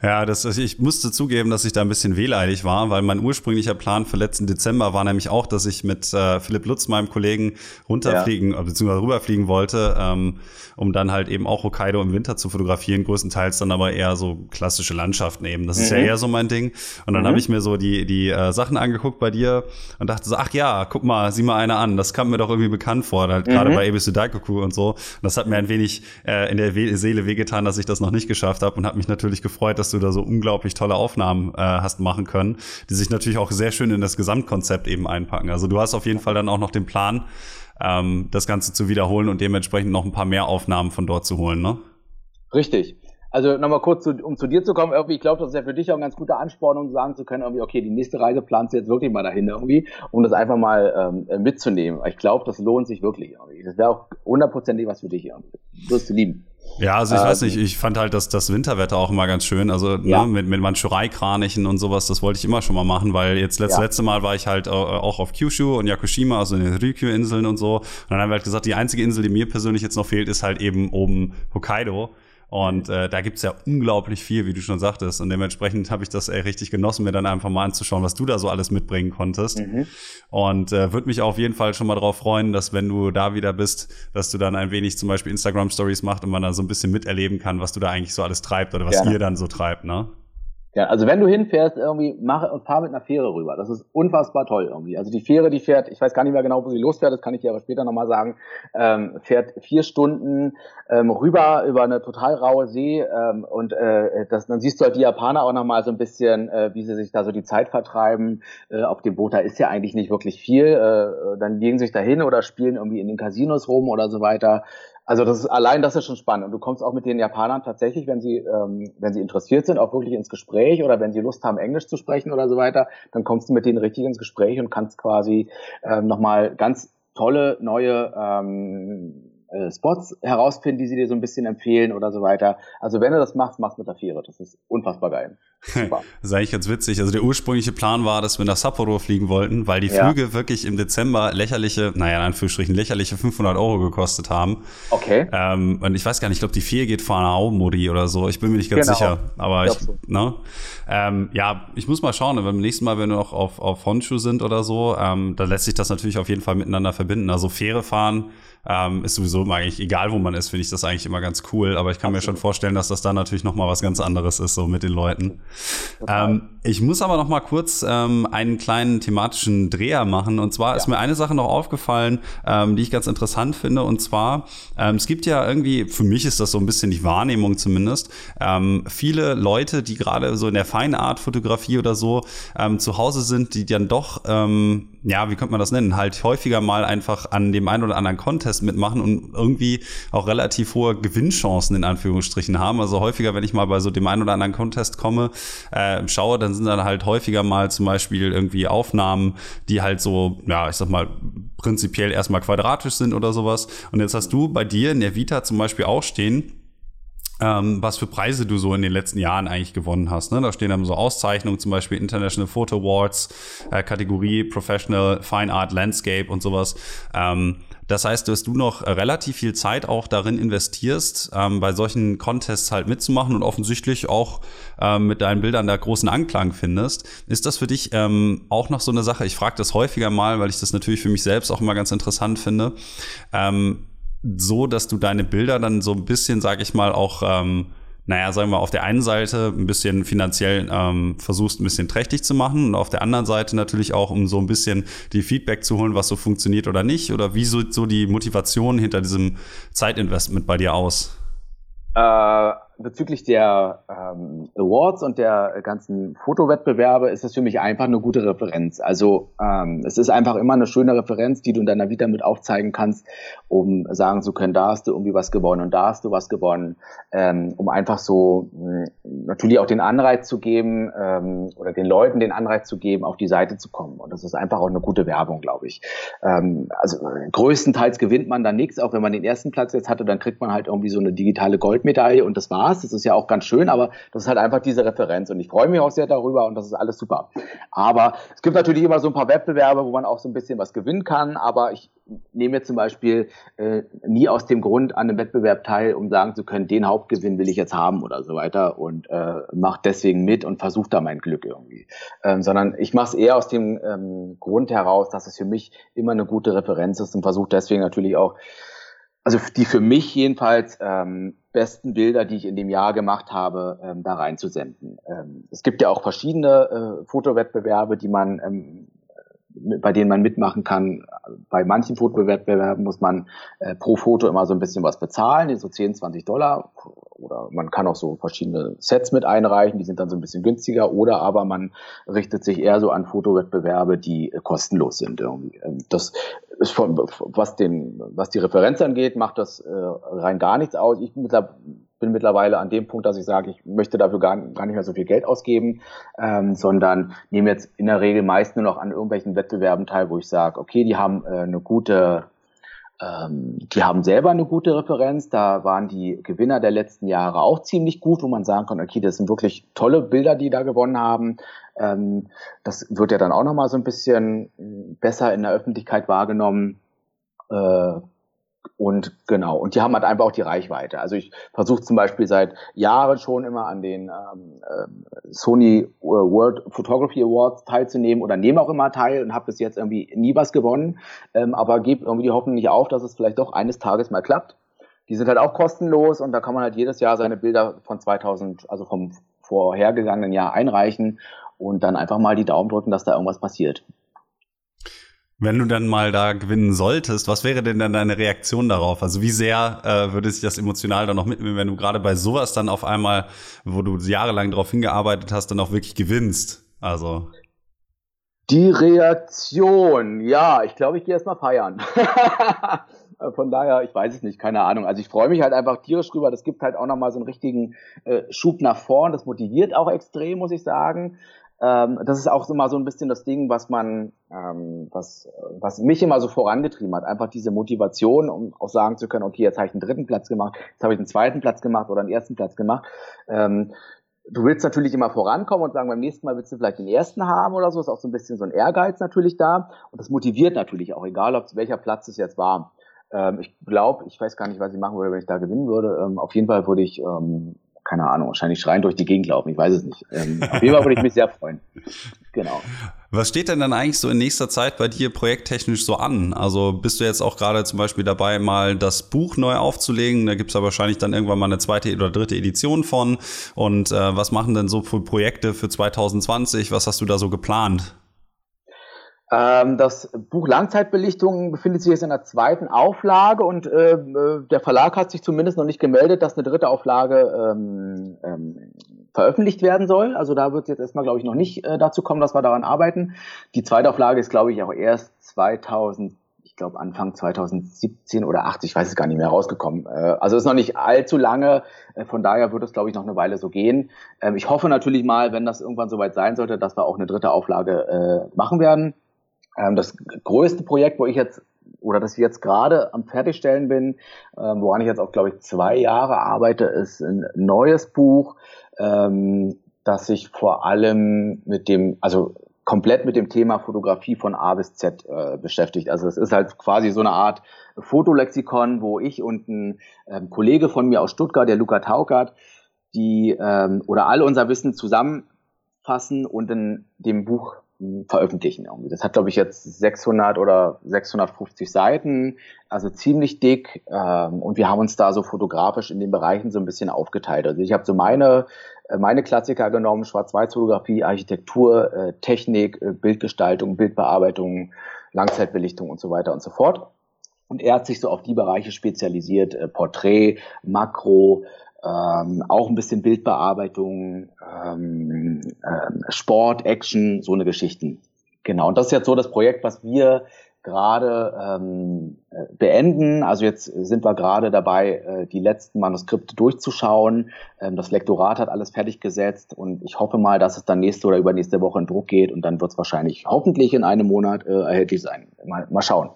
Ja, das, ich musste zugeben, dass ich da ein bisschen wehleidig war, weil mein ursprünglicher Plan für letzten Dezember war nämlich auch, dass ich mit äh, Philipp Lutz, meinem Kollegen, runterfliegen, ja. beziehungsweise rüberfliegen wollte, ähm, um dann halt eben auch Hokkaido im Winter zu fotografieren, größtenteils dann aber eher so klassische Landschaften eben. Das mhm. ist ja mhm. eher so mein Ding. Und dann mhm. habe ich mir so die, die äh, Sachen angeguckt bei dir und dachte so, ach ja, guck mal, sieh mal einer an. Das kam mir doch irgendwie bekannt vor, halt mhm. gerade bei Ebisu Daikoku und so. Und das hat mir ein wenig äh, in der We Seele wehgetan, dass ich das noch nicht geschafft habe und habe mich natürlich gefreut, dass dass du da so unglaublich tolle Aufnahmen äh, hast machen können, die sich natürlich auch sehr schön in das Gesamtkonzept eben einpacken. Also du hast auf jeden Fall dann auch noch den Plan, ähm, das Ganze zu wiederholen und dementsprechend noch ein paar mehr Aufnahmen von dort zu holen, ne? Richtig. Also nochmal kurz, zu, um zu dir zu kommen, irgendwie, ich glaube, das ist ja für dich auch ein ganz guter Ansporn, um sagen zu können, irgendwie, okay, die nächste Reise planst du jetzt wirklich mal dahin irgendwie, um das einfach mal ähm, mitzunehmen. Ich glaube, das lohnt sich wirklich. Irgendwie. Das wäre auch hundertprozentig was für dich. Irgendwie. Wirst du lieben. Ja, also ich ähm, weiß nicht, ich fand halt das, das Winterwetter auch immer ganz schön. Also ne, ja. ne, mit, mit Manchurei-Kranichen und sowas, das wollte ich immer schon mal machen, weil jetzt das ja. letzte Mal war ich halt auch auf Kyushu und Yakushima, also in den Ryukyu-Inseln und so. Und dann haben wir halt gesagt, die einzige Insel, die mir persönlich jetzt noch fehlt, ist halt eben oben Hokkaido. Und äh, da gibt's ja unglaublich viel, wie du schon sagtest. Und dementsprechend habe ich das ey, richtig genossen, mir dann einfach mal anzuschauen, was du da so alles mitbringen konntest. Mhm. Und äh, würde mich auf jeden Fall schon mal darauf freuen, dass wenn du da wieder bist, dass du dann ein wenig zum Beispiel Instagram-Stories machst und man dann so ein bisschen miterleben kann, was du da eigentlich so alles treibt oder was Gerne. ihr dann so treibt, ne? Ja, also wenn du hinfährst, irgendwie mach und fahr mit einer Fähre rüber. Das ist unfassbar toll irgendwie. Also die Fähre, die fährt, ich weiß gar nicht mehr genau, wo sie losfährt, das kann ich dir aber später nochmal sagen, ähm, fährt vier Stunden ähm, rüber über eine total raue See ähm, und äh, das, dann siehst du halt die Japaner auch nochmal so ein bisschen, äh, wie sie sich da so die Zeit vertreiben. Äh, auf dem Boot, da ist ja eigentlich nicht wirklich viel. Äh, dann legen sich da hin oder spielen irgendwie in den Casinos rum oder so weiter. Also das ist allein das ist schon spannend. Und du kommst auch mit den Japanern tatsächlich, wenn sie, ähm, wenn sie interessiert sind, auch wirklich ins Gespräch oder wenn sie Lust haben, Englisch zu sprechen oder so weiter, dann kommst du mit denen richtig ins Gespräch und kannst quasi ähm, nochmal ganz tolle neue ähm, äh, Spots herausfinden, die sie dir so ein bisschen empfehlen oder so weiter. Also wenn du das machst, machst mit der Fähre. Das ist unfassbar geil. das ist eigentlich ganz witzig. Also der ursprüngliche Plan war, dass wir nach Sapporo fliegen wollten, weil die Flüge ja. wirklich im Dezember lächerliche, naja, in Anführungsstrichen lächerliche 500 Euro gekostet haben. Okay. Ähm, und ich weiß gar nicht, ich glaube, die Fähre geht vor einer Aomori oder so. Ich bin mir nicht ganz genau. sicher. Aber ich, ich so. ne? Ähm, ja, ich muss mal schauen. Ne, beim nächsten Mal, wenn wir noch auf, auf Honshu sind oder so, ähm, da lässt sich das natürlich auf jeden Fall miteinander verbinden. Also Fähre fahren ähm, ist sowieso eigentlich, egal wo man ist, finde ich das eigentlich immer ganz cool. Aber ich kann Absolut. mir schon vorstellen, dass das dann natürlich noch mal was ganz anderes ist, so mit den Leuten. Ähm, ich muss aber noch mal kurz ähm, einen kleinen thematischen Dreher machen. Und zwar ja. ist mir eine Sache noch aufgefallen, ähm, die ich ganz interessant finde. Und zwar, ähm, es gibt ja irgendwie, für mich ist das so ein bisschen die Wahrnehmung zumindest, ähm, viele Leute, die gerade so in der Feinart-Fotografie oder so ähm, zu Hause sind, die dann doch ja, wie könnte man das nennen, halt häufiger mal einfach an dem einen oder anderen Contest mitmachen und irgendwie auch relativ hohe Gewinnchancen in Anführungsstrichen haben. Also häufiger, wenn ich mal bei so dem einen oder anderen Contest komme, äh, schaue, dann sind dann halt häufiger mal zum Beispiel irgendwie Aufnahmen, die halt so, ja, ich sag mal, prinzipiell erstmal quadratisch sind oder sowas. Und jetzt hast du bei dir in der Vita zum Beispiel auch stehen, ähm, was für Preise du so in den letzten Jahren eigentlich gewonnen hast. Ne? Da stehen dann so Auszeichnungen, zum Beispiel International Photo Awards, äh, Kategorie Professional Fine Art Landscape und sowas. Ähm, das heißt, dass du noch relativ viel Zeit auch darin investierst, ähm, bei solchen Contests halt mitzumachen und offensichtlich auch ähm, mit deinen Bildern da großen Anklang findest. Ist das für dich ähm, auch noch so eine Sache? Ich frage das häufiger mal, weil ich das natürlich für mich selbst auch immer ganz interessant finde. Ähm, so, dass du deine Bilder dann so ein bisschen, sag ich mal, auch, ähm, naja, sagen wir auf der einen Seite ein bisschen finanziell ähm, versuchst, ein bisschen trächtig zu machen und auf der anderen Seite natürlich auch, um so ein bisschen die Feedback zu holen, was so funktioniert oder nicht? Oder wie sieht so die Motivation hinter diesem Zeitinvestment bei dir aus? Äh bezüglich der ähm, Awards und der ganzen Fotowettbewerbe ist es für mich einfach eine gute Referenz. Also ähm, es ist einfach immer eine schöne Referenz, die du in deiner Vita mit aufzeigen kannst, um sagen zu können, da hast du irgendwie was gewonnen und da hast du was gewonnen, ähm, um einfach so mh, natürlich auch den Anreiz zu geben ähm, oder den Leuten den Anreiz zu geben, auf die Seite zu kommen. Und das ist einfach auch eine gute Werbung, glaube ich. Ähm, also größtenteils gewinnt man da nichts, auch wenn man den ersten Platz jetzt hatte, dann kriegt man halt irgendwie so eine digitale Goldmedaille und das war's. Das ist ja auch ganz schön, aber das ist halt einfach diese Referenz und ich freue mich auch sehr darüber und das ist alles super. Aber es gibt natürlich immer so ein paar Wettbewerbe, wo man auch so ein bisschen was gewinnen kann, aber ich nehme jetzt zum Beispiel äh, nie aus dem Grund an einem Wettbewerb teil, um sagen zu können, den Hauptgewinn will ich jetzt haben oder so weiter und äh, mache deswegen mit und versuche da mein Glück irgendwie. Ähm, sondern ich mache es eher aus dem ähm, Grund heraus, dass es für mich immer eine gute Referenz ist und versuche deswegen natürlich auch also die für mich jedenfalls ähm, besten Bilder, die ich in dem Jahr gemacht habe, ähm, da reinzusenden. Ähm, es gibt ja auch verschiedene äh, Fotowettbewerbe, die man ähm, bei denen man mitmachen kann. Bei manchen Fotowettbewerben muss man äh, pro Foto immer so ein bisschen was bezahlen, so 10, 20 Dollar. Oder man kann auch so verschiedene Sets mit einreichen, die sind dann so ein bisschen günstiger. Oder aber man richtet sich eher so an Fotowettbewerbe, die äh, kostenlos sind irgendwie. Ähm, das ist von, was den, was die Referenz angeht, macht das äh, rein gar nichts aus. Ich bin mittlerweile an dem Punkt, dass ich sage, ich möchte dafür gar, gar nicht mehr so viel Geld ausgeben, ähm, sondern nehme jetzt in der Regel meist nur noch an irgendwelchen Wettbewerben teil, wo ich sage, okay, die haben äh, eine gute ähm, die haben selber eine gute Referenz. Da waren die Gewinner der letzten Jahre auch ziemlich gut, wo man sagen kann, okay, das sind wirklich tolle Bilder, die da gewonnen haben. Ähm, das wird ja dann auch nochmal so ein bisschen besser in der Öffentlichkeit wahrgenommen. Äh, und genau, und die haben halt einfach auch die Reichweite. Also ich versuche zum Beispiel seit Jahren schon immer an den ähm, äh, Sony World Photography Awards teilzunehmen oder nehme auch immer teil und habe bis jetzt irgendwie nie was gewonnen, ähm, aber gebe irgendwie die Hoffnung nicht auf, dass es vielleicht doch eines Tages mal klappt. Die sind halt auch kostenlos und da kann man halt jedes Jahr seine Bilder von 2000, also vom vorhergegangenen Jahr einreichen und dann einfach mal die Daumen drücken, dass da irgendwas passiert. Wenn du dann mal da gewinnen solltest, was wäre denn dann deine Reaktion darauf? Also wie sehr äh, würde sich das emotional dann noch mitnehmen, wenn du gerade bei sowas dann auf einmal, wo du jahrelang darauf hingearbeitet hast, dann auch wirklich gewinnst? Also. Die Reaktion, ja, ich glaube, ich gehe erst mal feiern. Von daher, ich weiß es nicht, keine Ahnung. Also ich freue mich halt einfach tierisch drüber. Das gibt halt auch nochmal so einen richtigen äh, Schub nach vorn. Das motiviert auch extrem, muss ich sagen. Ähm, das ist auch immer so ein bisschen das Ding, was man, ähm, was, was mich immer so vorangetrieben hat. Einfach diese Motivation, um auch sagen zu können, okay, jetzt habe ich einen dritten Platz gemacht, jetzt habe ich einen zweiten Platz gemacht oder einen ersten Platz gemacht. Ähm, du willst natürlich immer vorankommen und sagen, beim nächsten Mal willst du vielleicht den ersten haben oder so, ist auch so ein bisschen so ein Ehrgeiz natürlich da. Und das motiviert natürlich auch, egal ob welcher Platz es jetzt war. Ähm, ich glaube, ich weiß gar nicht, was ich machen würde, wenn ich da gewinnen würde. Ähm, auf jeden Fall würde ich ähm, keine Ahnung, wahrscheinlich schreien durch die Gegend laufen, ich weiß es nicht. Ähm, auf jeden Fall würde ich mich sehr freuen. Genau. Was steht denn dann eigentlich so in nächster Zeit bei dir projekttechnisch so an? Also bist du jetzt auch gerade zum Beispiel dabei, mal das Buch neu aufzulegen? Da gibt's ja wahrscheinlich dann irgendwann mal eine zweite oder dritte Edition von. Und äh, was machen denn so für Projekte für 2020? Was hast du da so geplant? Ähm, das Buch Langzeitbelichtung befindet sich jetzt in der zweiten Auflage und äh, äh, der Verlag hat sich zumindest noch nicht gemeldet, dass eine dritte Auflage ähm, ähm, veröffentlicht werden soll. Also da wird jetzt erstmal, glaube ich, noch nicht äh, dazu kommen, dass wir daran arbeiten. Die zweite Auflage ist, glaube ich, auch erst 2000 ich glaube Anfang 2017 oder 80, ich weiß es gar nicht mehr, rausgekommen. Äh, also ist noch nicht allzu lange, äh, von daher wird es, glaube ich, noch eine Weile so gehen. Ähm, ich hoffe natürlich mal, wenn das irgendwann soweit sein sollte, dass wir auch eine dritte Auflage machen werden. Ähm, das größte Projekt, wo ich jetzt oder das ich jetzt gerade am Fertigstellen bin, ähm, woran ich jetzt auch, glaube ich, zwei Jahre arbeite, ist ein neues Buch, ähm, das sich vor allem mit dem, also komplett mit dem Thema Fotografie von A bis Z äh, beschäftigt. Also es ist halt quasi so eine Art Fotolexikon, wo ich und ein ähm, Kollege von mir aus Stuttgart, der Luca Taukert, die ähm, oder all unser Wissen zusammenfassen und in dem Buch veröffentlichen. Irgendwie. Das hat, glaube ich, jetzt 600 oder 650 Seiten, also ziemlich dick. Ähm, und wir haben uns da so fotografisch in den Bereichen so ein bisschen aufgeteilt. Also ich habe so meine äh, meine Klassiker genommen, Schwarz-Weiß-Fotografie, Architektur, äh, Technik, äh, Bildgestaltung, Bildbearbeitung, Langzeitbelichtung und so weiter und so fort. Und er hat sich so auf die Bereiche spezialisiert, äh, Porträt, Makro, ähm, auch ein bisschen Bildbearbeitung, ähm, äh, Sport, Action, so eine Geschichten. Genau, und das ist jetzt so das Projekt, was wir gerade ähm, äh, beenden. Also jetzt sind wir gerade dabei, äh, die letzten Manuskripte durchzuschauen. Ähm, das Lektorat hat alles fertig gesetzt und ich hoffe mal, dass es dann nächste oder übernächste Woche in Druck geht und dann wird es wahrscheinlich hoffentlich in einem Monat äh, erhältlich sein. Mal, mal schauen.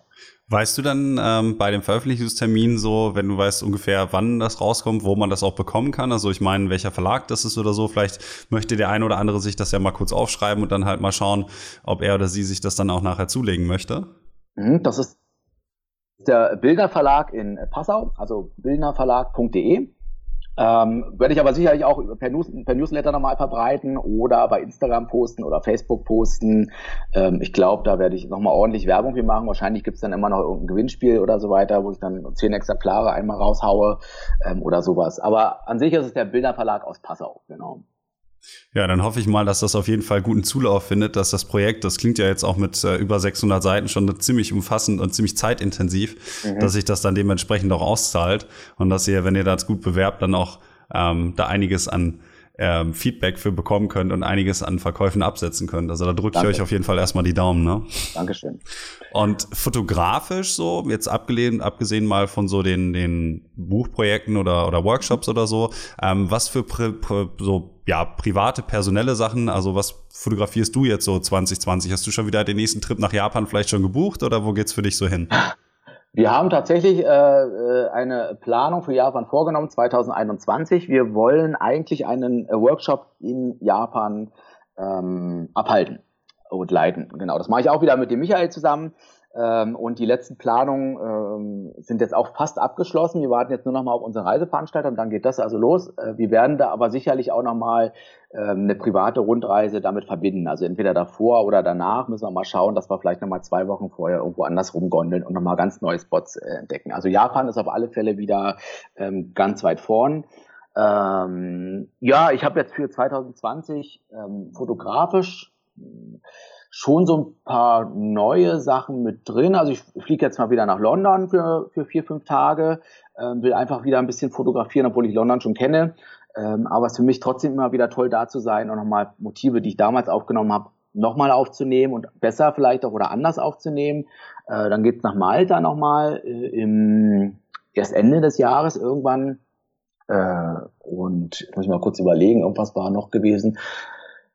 Weißt du dann ähm, bei dem Veröffentlichungstermin so, wenn du weißt ungefähr, wann das rauskommt, wo man das auch bekommen kann? Also ich meine, welcher Verlag das ist oder so. Vielleicht möchte der eine oder andere sich das ja mal kurz aufschreiben und dann halt mal schauen, ob er oder sie sich das dann auch nachher zulegen möchte. Mhm, das ist der Bildner Verlag in Passau, also bildnerverlag.de. Ähm, werde ich aber sicherlich auch per, News, per Newsletter nochmal verbreiten oder bei Instagram posten oder Facebook posten. Ähm, ich glaube, da werde ich nochmal ordentlich Werbung für machen. Wahrscheinlich gibt es dann immer noch irgendein Gewinnspiel oder so weiter, wo ich dann zehn Exemplare einmal raushaue ähm, oder sowas. Aber an sich ist es der Bilderverlag aus Passau, genau. Ja, dann hoffe ich mal, dass das auf jeden Fall guten Zulauf findet, dass das Projekt, das klingt ja jetzt auch mit äh, über 600 Seiten schon ziemlich umfassend und ziemlich zeitintensiv, mhm. dass sich das dann dementsprechend auch auszahlt und dass ihr, wenn ihr das gut bewerbt, dann auch ähm, da einiges an ähm, Feedback für bekommen könnt und einiges an Verkäufen absetzen könnt. Also da drücke ich euch auf jeden Fall erstmal die Daumen. Ne? Dankeschön. Und fotografisch so, jetzt abgelehnt, abgesehen mal von so den, den Buchprojekten oder, oder Workshops oder so, ähm, was für pri, pri, so ja, private, personelle Sachen, also was fotografierst du jetzt so 2020? Hast du schon wieder den nächsten Trip nach Japan vielleicht schon gebucht oder wo geht's für dich so hin? Wir haben tatsächlich äh, äh eine Planung für Japan vorgenommen, 2021. Wir wollen eigentlich einen äh, Workshop in Japan ähm, abhalten und leiten. Genau, das mache ich auch wieder mit dem Michael zusammen. Ähm, und die letzten Planungen ähm, sind jetzt auch fast abgeschlossen. Wir warten jetzt nur noch mal auf unseren Reiseveranstalter und dann geht das also los. Äh, wir werden da aber sicherlich auch noch mal ähm, eine private Rundreise damit verbinden. Also entweder davor oder danach müssen wir mal schauen, dass wir vielleicht noch mal zwei Wochen vorher irgendwo anders rumgondeln und noch mal ganz neue Spots äh, entdecken. Also Japan ist auf alle Fälle wieder ähm, ganz weit vorn. Ähm, ja, ich habe jetzt für 2020 ähm, fotografisch schon so ein paar neue Sachen mit drin. Also ich fliege jetzt mal wieder nach London für, für vier, fünf Tage, ähm, will einfach wieder ein bisschen fotografieren, obwohl ich London schon kenne. Ähm, aber es ist für mich trotzdem immer wieder toll da zu sein und nochmal Motive, die ich damals aufgenommen habe, nochmal aufzunehmen und besser vielleicht auch oder anders aufzunehmen. Äh, dann geht's nach Malta nochmal äh, im erst Ende des Jahres irgendwann. Äh, und muss mal kurz überlegen, irgendwas war noch gewesen.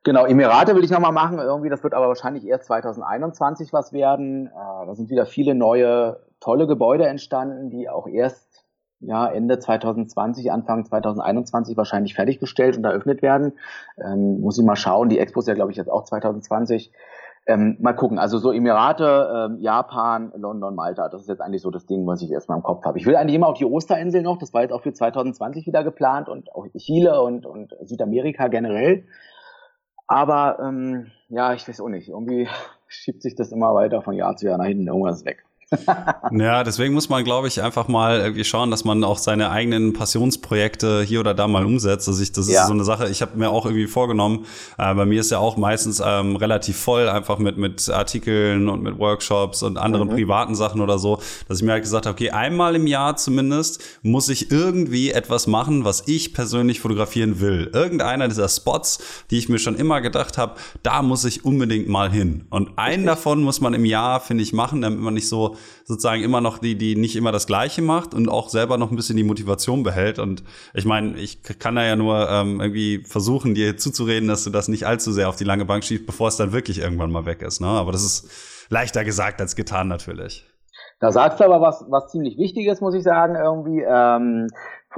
Genau, Emirate will ich nochmal machen. Irgendwie, das wird aber wahrscheinlich erst 2021 was werden. Äh, da sind wieder viele neue, tolle Gebäude entstanden, die auch erst ja, Ende 2020, Anfang 2021 wahrscheinlich fertiggestellt und eröffnet werden. Ähm, muss ich mal schauen. Die Expo ist ja, glaube ich, jetzt auch 2020. Ähm, mal gucken. Also so Emirate, ähm, Japan, London, Malta. Das ist jetzt eigentlich so das Ding, was ich erstmal im Kopf habe. Ich will eigentlich immer auf die Osterinsel noch. Das war jetzt auch für 2020 wieder geplant und auch Chile und, und Südamerika generell. Aber ähm, ja, ich weiß auch nicht. Irgendwie schiebt sich das immer weiter von Jahr zu Jahr nach hinten. Irgendwas weg. Ja, deswegen muss man, glaube ich, einfach mal irgendwie schauen, dass man auch seine eigenen Passionsprojekte hier oder da mal umsetzt. Also ich, das ist ja. so eine Sache, ich habe mir auch irgendwie vorgenommen, äh, bei mir ist ja auch meistens ähm, relativ voll, einfach mit, mit Artikeln und mit Workshops und anderen mhm. privaten Sachen oder so, dass ich mir halt gesagt habe, okay, einmal im Jahr zumindest muss ich irgendwie etwas machen, was ich persönlich fotografieren will. Irgendeiner dieser Spots, die ich mir schon immer gedacht habe, da muss ich unbedingt mal hin. Und einen davon muss man im Jahr, finde ich, machen, damit man nicht so sozusagen immer noch die, die nicht immer das Gleiche macht und auch selber noch ein bisschen die Motivation behält. Und ich meine, ich kann da ja nur ähm, irgendwie versuchen, dir zuzureden, dass du das nicht allzu sehr auf die lange Bank schiebst, bevor es dann wirklich irgendwann mal weg ist. Ne? Aber das ist leichter gesagt als getan natürlich. Da sagst du aber was, was ziemlich Wichtiges, muss ich sagen, irgendwie. Ähm,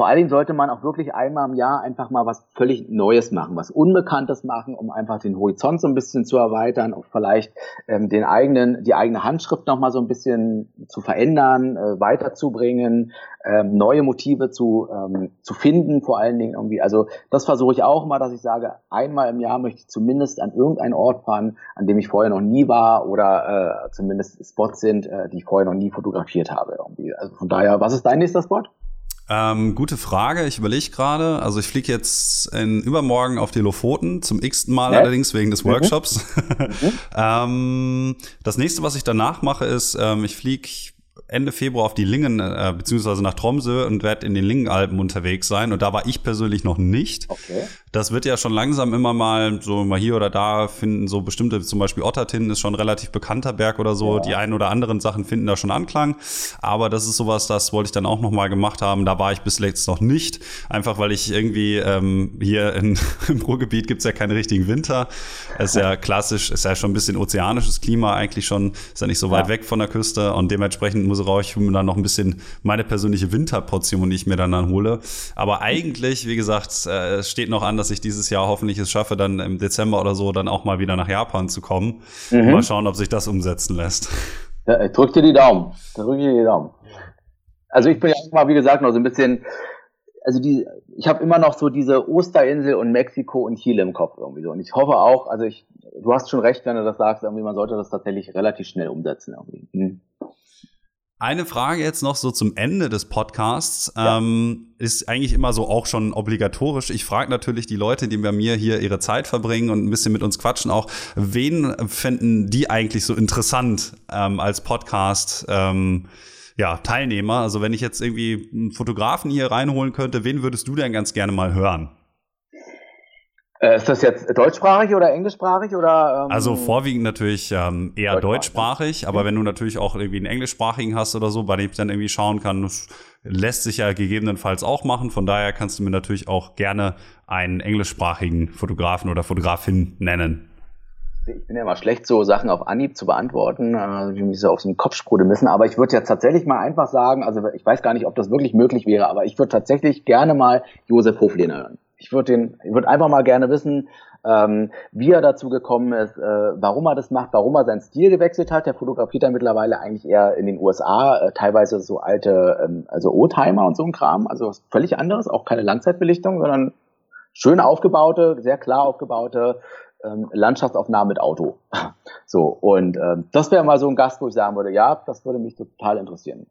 vor allen Dingen sollte man auch wirklich einmal im Jahr einfach mal was völlig Neues machen, was Unbekanntes machen, um einfach den Horizont so ein bisschen zu erweitern, auch vielleicht ähm, den eigenen, die eigene Handschrift nochmal so ein bisschen zu verändern, äh, weiterzubringen, ähm, neue Motive zu, ähm, zu finden, vor allen Dingen irgendwie. Also das versuche ich auch mal, dass ich sage, einmal im Jahr möchte ich zumindest an irgendeinen Ort fahren, an dem ich vorher noch nie war oder äh, zumindest Spots sind, äh, die ich vorher noch nie fotografiert habe. Irgendwie. Also von daher, was ist dein nächster Spot? Ähm, gute Frage. Ich überlege gerade. Also ich fliege jetzt in übermorgen auf die Lofoten zum x-ten Mal ja? allerdings wegen des mhm. Workshops. Mhm. ähm, das nächste, was ich danach mache, ist, ähm, ich fliege Ende Februar auf die Lingen, äh, beziehungsweise nach Tromsø und werde in den Lingenalpen unterwegs sein. Und da war ich persönlich noch nicht. Okay. Das wird ja schon langsam immer mal so mal hier oder da finden so bestimmte, zum Beispiel Ottertin ist schon ein relativ bekannter Berg oder so. Ja. Die einen oder anderen Sachen finden da schon Anklang. Aber das ist sowas, das wollte ich dann auch noch mal gemacht haben. Da war ich bis jetzt noch nicht. Einfach weil ich irgendwie ähm, hier in, im Ruhrgebiet gibt's ja keinen richtigen Winter. Es ist ja klassisch, ist ja schon ein bisschen ozeanisches Klima eigentlich schon, ist ja nicht so weit ja. weg von der Küste und dementsprechend muss ich mir dann noch ein bisschen meine persönliche Winterportion, die ich mir dann, dann hole. Aber eigentlich, wie gesagt, äh, es steht noch an, dass ich dieses Jahr hoffentlich es schaffe, dann im Dezember oder so dann auch mal wieder nach Japan zu kommen. Mhm. Mal schauen, ob sich das umsetzen lässt. Ja, ich drück dir die Daumen. Drück dir die Daumen. Also ich bin ja auch mal, wie gesagt, noch so ein bisschen, also die, ich habe immer noch so diese Osterinsel und Mexiko und Chile im Kopf irgendwie so. Und ich hoffe auch, also ich, du hast schon recht, wenn du das sagst, irgendwie man sollte das tatsächlich relativ schnell umsetzen irgendwie. Hm. Eine Frage jetzt noch so zum Ende des Podcasts. Ja. Ähm, ist eigentlich immer so auch schon obligatorisch. Ich frage natürlich die Leute, die bei mir hier ihre Zeit verbringen und ein bisschen mit uns quatschen, auch, wen fänden die eigentlich so interessant ähm, als Podcast? Ähm, ja, Teilnehmer. Also wenn ich jetzt irgendwie einen Fotografen hier reinholen könnte, wen würdest du denn ganz gerne mal hören? Äh, ist das jetzt deutschsprachig oder englischsprachig oder? Ähm, also vorwiegend natürlich ähm, eher deutschsprachig, deutschsprachig aber wenn du natürlich auch irgendwie einen englischsprachigen hast oder so, bei dem ich dann irgendwie schauen kann, lässt sich ja gegebenenfalls auch machen. Von daher kannst du mir natürlich auch gerne einen englischsprachigen Fotografen oder Fotografin nennen. Ich bin ja immer schlecht, so Sachen auf Anhieb zu beantworten, äh, wie mich so auf so einen Kopf sprudeln müssen. Aber ich würde jetzt tatsächlich mal einfach sagen, also ich weiß gar nicht, ob das wirklich möglich wäre, aber ich würde tatsächlich gerne mal Josef Hoflehner hören. Ich würde den, ich würde einfach mal gerne wissen, ähm, wie er dazu gekommen ist, äh, warum er das macht, warum er seinen Stil gewechselt hat. Der fotografiert dann mittlerweile eigentlich eher in den USA, äh, teilweise so alte, ähm, also Oldtimer und so ein Kram, also völlig anderes, auch keine Langzeitbelichtung, sondern schön aufgebaute, sehr klar aufgebaute ähm, Landschaftsaufnahmen mit Auto. so, und ähm, das wäre mal so ein Gast, wo ich sagen würde, ja, das würde mich total interessieren.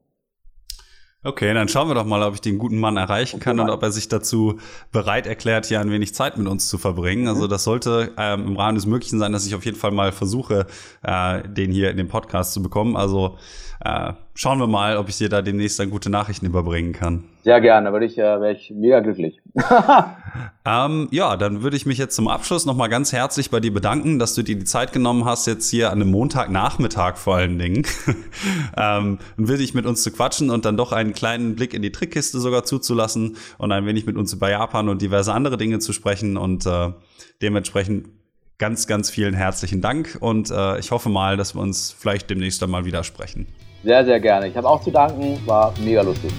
Okay, dann schauen wir doch mal, ob ich den guten Mann erreichen kann und ob er sich dazu bereit erklärt, hier ein wenig Zeit mit uns zu verbringen. Also das sollte ähm, im Rahmen des Möglichen sein, dass ich auf jeden Fall mal versuche, äh, den hier in den Podcast zu bekommen. Also äh, schauen wir mal, ob ich dir da demnächst dann gute Nachrichten überbringen kann. Sehr gerne, würde ich, äh, wäre ich mega glücklich. ähm, ja, dann würde ich mich jetzt zum Abschluss nochmal ganz herzlich bei dir bedanken, dass du dir die Zeit genommen hast, jetzt hier an einem Montagnachmittag vor allen Dingen, ähm, und will dich mit uns zu quatschen und dann doch einen kleinen Blick in die Trickkiste sogar zuzulassen und ein wenig mit uns über Japan und diverse andere Dinge zu sprechen und äh, dementsprechend ganz, ganz vielen herzlichen Dank und äh, ich hoffe mal, dass wir uns vielleicht demnächst einmal wieder sprechen. Sehr, sehr gerne. Ich habe auch zu danken. War mega lustig.